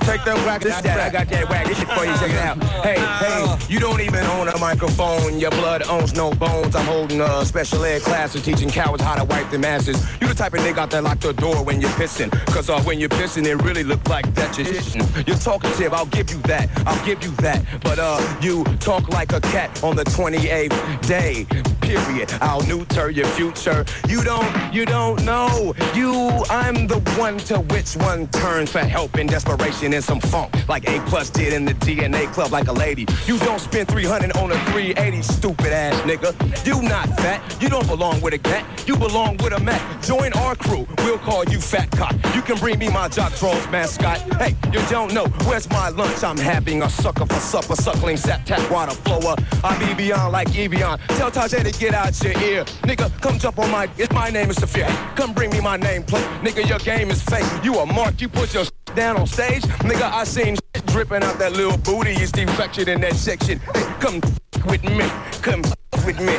Take that whack. This that, I got that whack. This shit for you. Check it out. Hey, hey, you don't even own a microphone. Your blood owns no bones. I'm holding a special ed classes teaching cowards how to wipe their masses. You the type of nigga out there lock the door when you're pissing. Cause uh, when you're pissing, it really look like that you're shitting. You're talkative, I'll give you that. I'll give you that. But uh, you talk like a cat on the 28th day. Period. I'll neuter your future. You don't, you don't know. You, I'm the one to which one turns for help and desperation and some funk. Like A plus did in the DNA club like a lady. You don't spend 300 on a 380, stupid ass nigga. You not fat. You don't belong with a cat. You belong with a Mac. Join our crew. We'll call you fat cock. You can bring me my Jock Trolls mascot. Hey, you don't know. Where's my lunch? I'm having a sucker for supper. Suckling sap tap water flower. I be beyond like Evian. Tell Tajai to get out your ear. Nigga, come jump on my. If my name is Sophia. Come bring me my nameplate. Nigga, your game is fake. You a mark. You put your down on stage. Nigga, I seen dripping out that little booty. It's defected in that section. Hey, come with me. Come with me.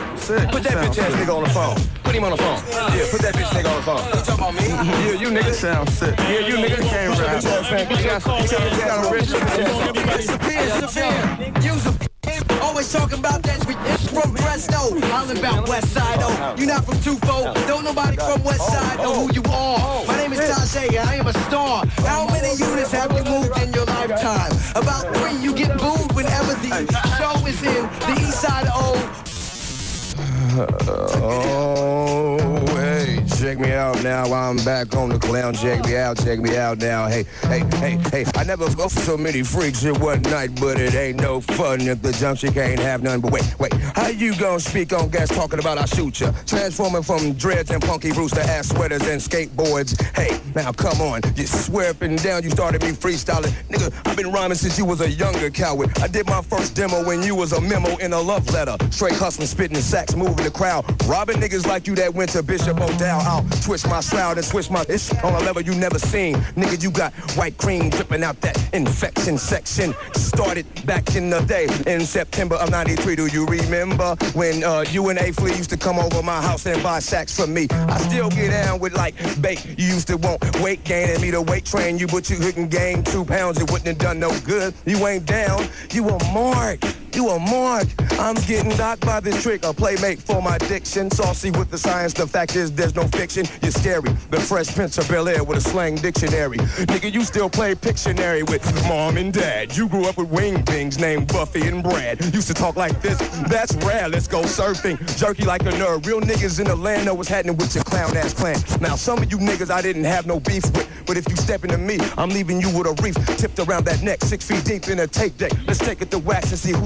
Put that bitch ass nigga on the phone. Put him on the phone. Yeah, put that bitch nigga on the phone. You talking about me? Yeah, you nigga. Sound sick. Yeah, you nigga. Can't rap. You got a rich Severe, severe. Use a Always talking about that we it's from Presto. Hollin' about West Side, oh. You not from Tufo. Don't nobody from West Side know who you are. My name is Tajai and I am a star. How many units have you moved in your lifetime? About three. You get booed whenever the show is in the east side of uh, Oh, hey, check me out now. I'm back on the clown. Check me out, check me out now. Hey, hey, hey, hey. I never for so many freaks in one night, but it ain't no fun if the junction can't have none. But wait, wait, how you gonna speak on gas talking about I shoot ya? Transforming from dreads and punky rooster ass sweaters and skateboards. Hey, now come on, you swear up and down you started me freestyling. Nigga, I've been rhyming since you was a younger coward. I did my first demo when you was a memo in a love letter. Straight hustling, spitting sacks, moving the crowd. Robbing niggas like you that went to Bishop O'Dowd. I'll twist my shroud and switch my ish on a level you never seen. Nigga, you got white cream dripping out that infection section. Started back in the day in September of 93. Do you remember when uh, you and A Flea used to come over my house and buy sacks for me? I still get down with like bait. You used to want weight gain and me to weight train you, but you couldn't gain two pounds. It wouldn't have done no good. You ain't down. You a mark. You a mark. I'm getting docked by this trick. A playmate for my diction. Saucy with the science. The fact is, there's no fiction. You're scary. The fresh prince of Bel Air with a slang dictionary. Nigga, you still play Pictionary with mom and dad. You grew up with wing things named Buffy and Brad. Used to talk like this. That's rare. Let's go surfing. Jerky like a nerd. Real niggas in the land know what's happening with your clown ass clan. Now, some of you niggas I didn't have no beef with. But if you step into me, I'm leaving you with a reef tipped around that neck, six feet deep in a tape deck. Let's take it to wax and see who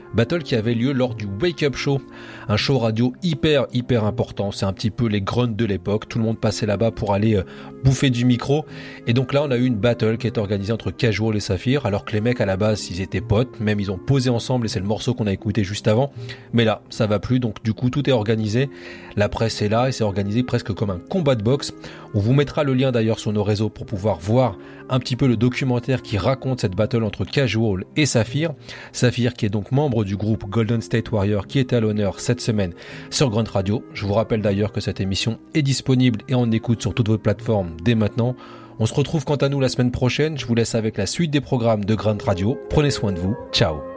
Battle qui avait lieu lors du Wake Up Show, un show radio hyper hyper important. C'est un petit peu les grunts de l'époque. Tout le monde passait là-bas pour aller euh, bouffer du micro. Et donc là, on a eu une battle qui est organisée entre Casual et Saphir, alors que les mecs à la base, ils étaient potes, même ils ont posé ensemble et c'est le morceau qu'on a écouté juste avant. Mais là, ça va plus, donc du coup, tout est organisé. La presse est là et c'est organisé presque comme un combat de boxe. On vous mettra le lien d'ailleurs sur nos réseaux pour pouvoir voir un petit peu le documentaire qui raconte cette battle entre Casual et Saphir. Saphir qui est donc membre du groupe Golden State Warrior qui est à l'honneur cette semaine sur Grunt Radio. Je vous rappelle d'ailleurs que cette émission est disponible et en écoute sur toutes vos plateformes dès maintenant. On se retrouve quant à nous la semaine prochaine. Je vous laisse avec la suite des programmes de Grunt Radio. Prenez soin de vous. Ciao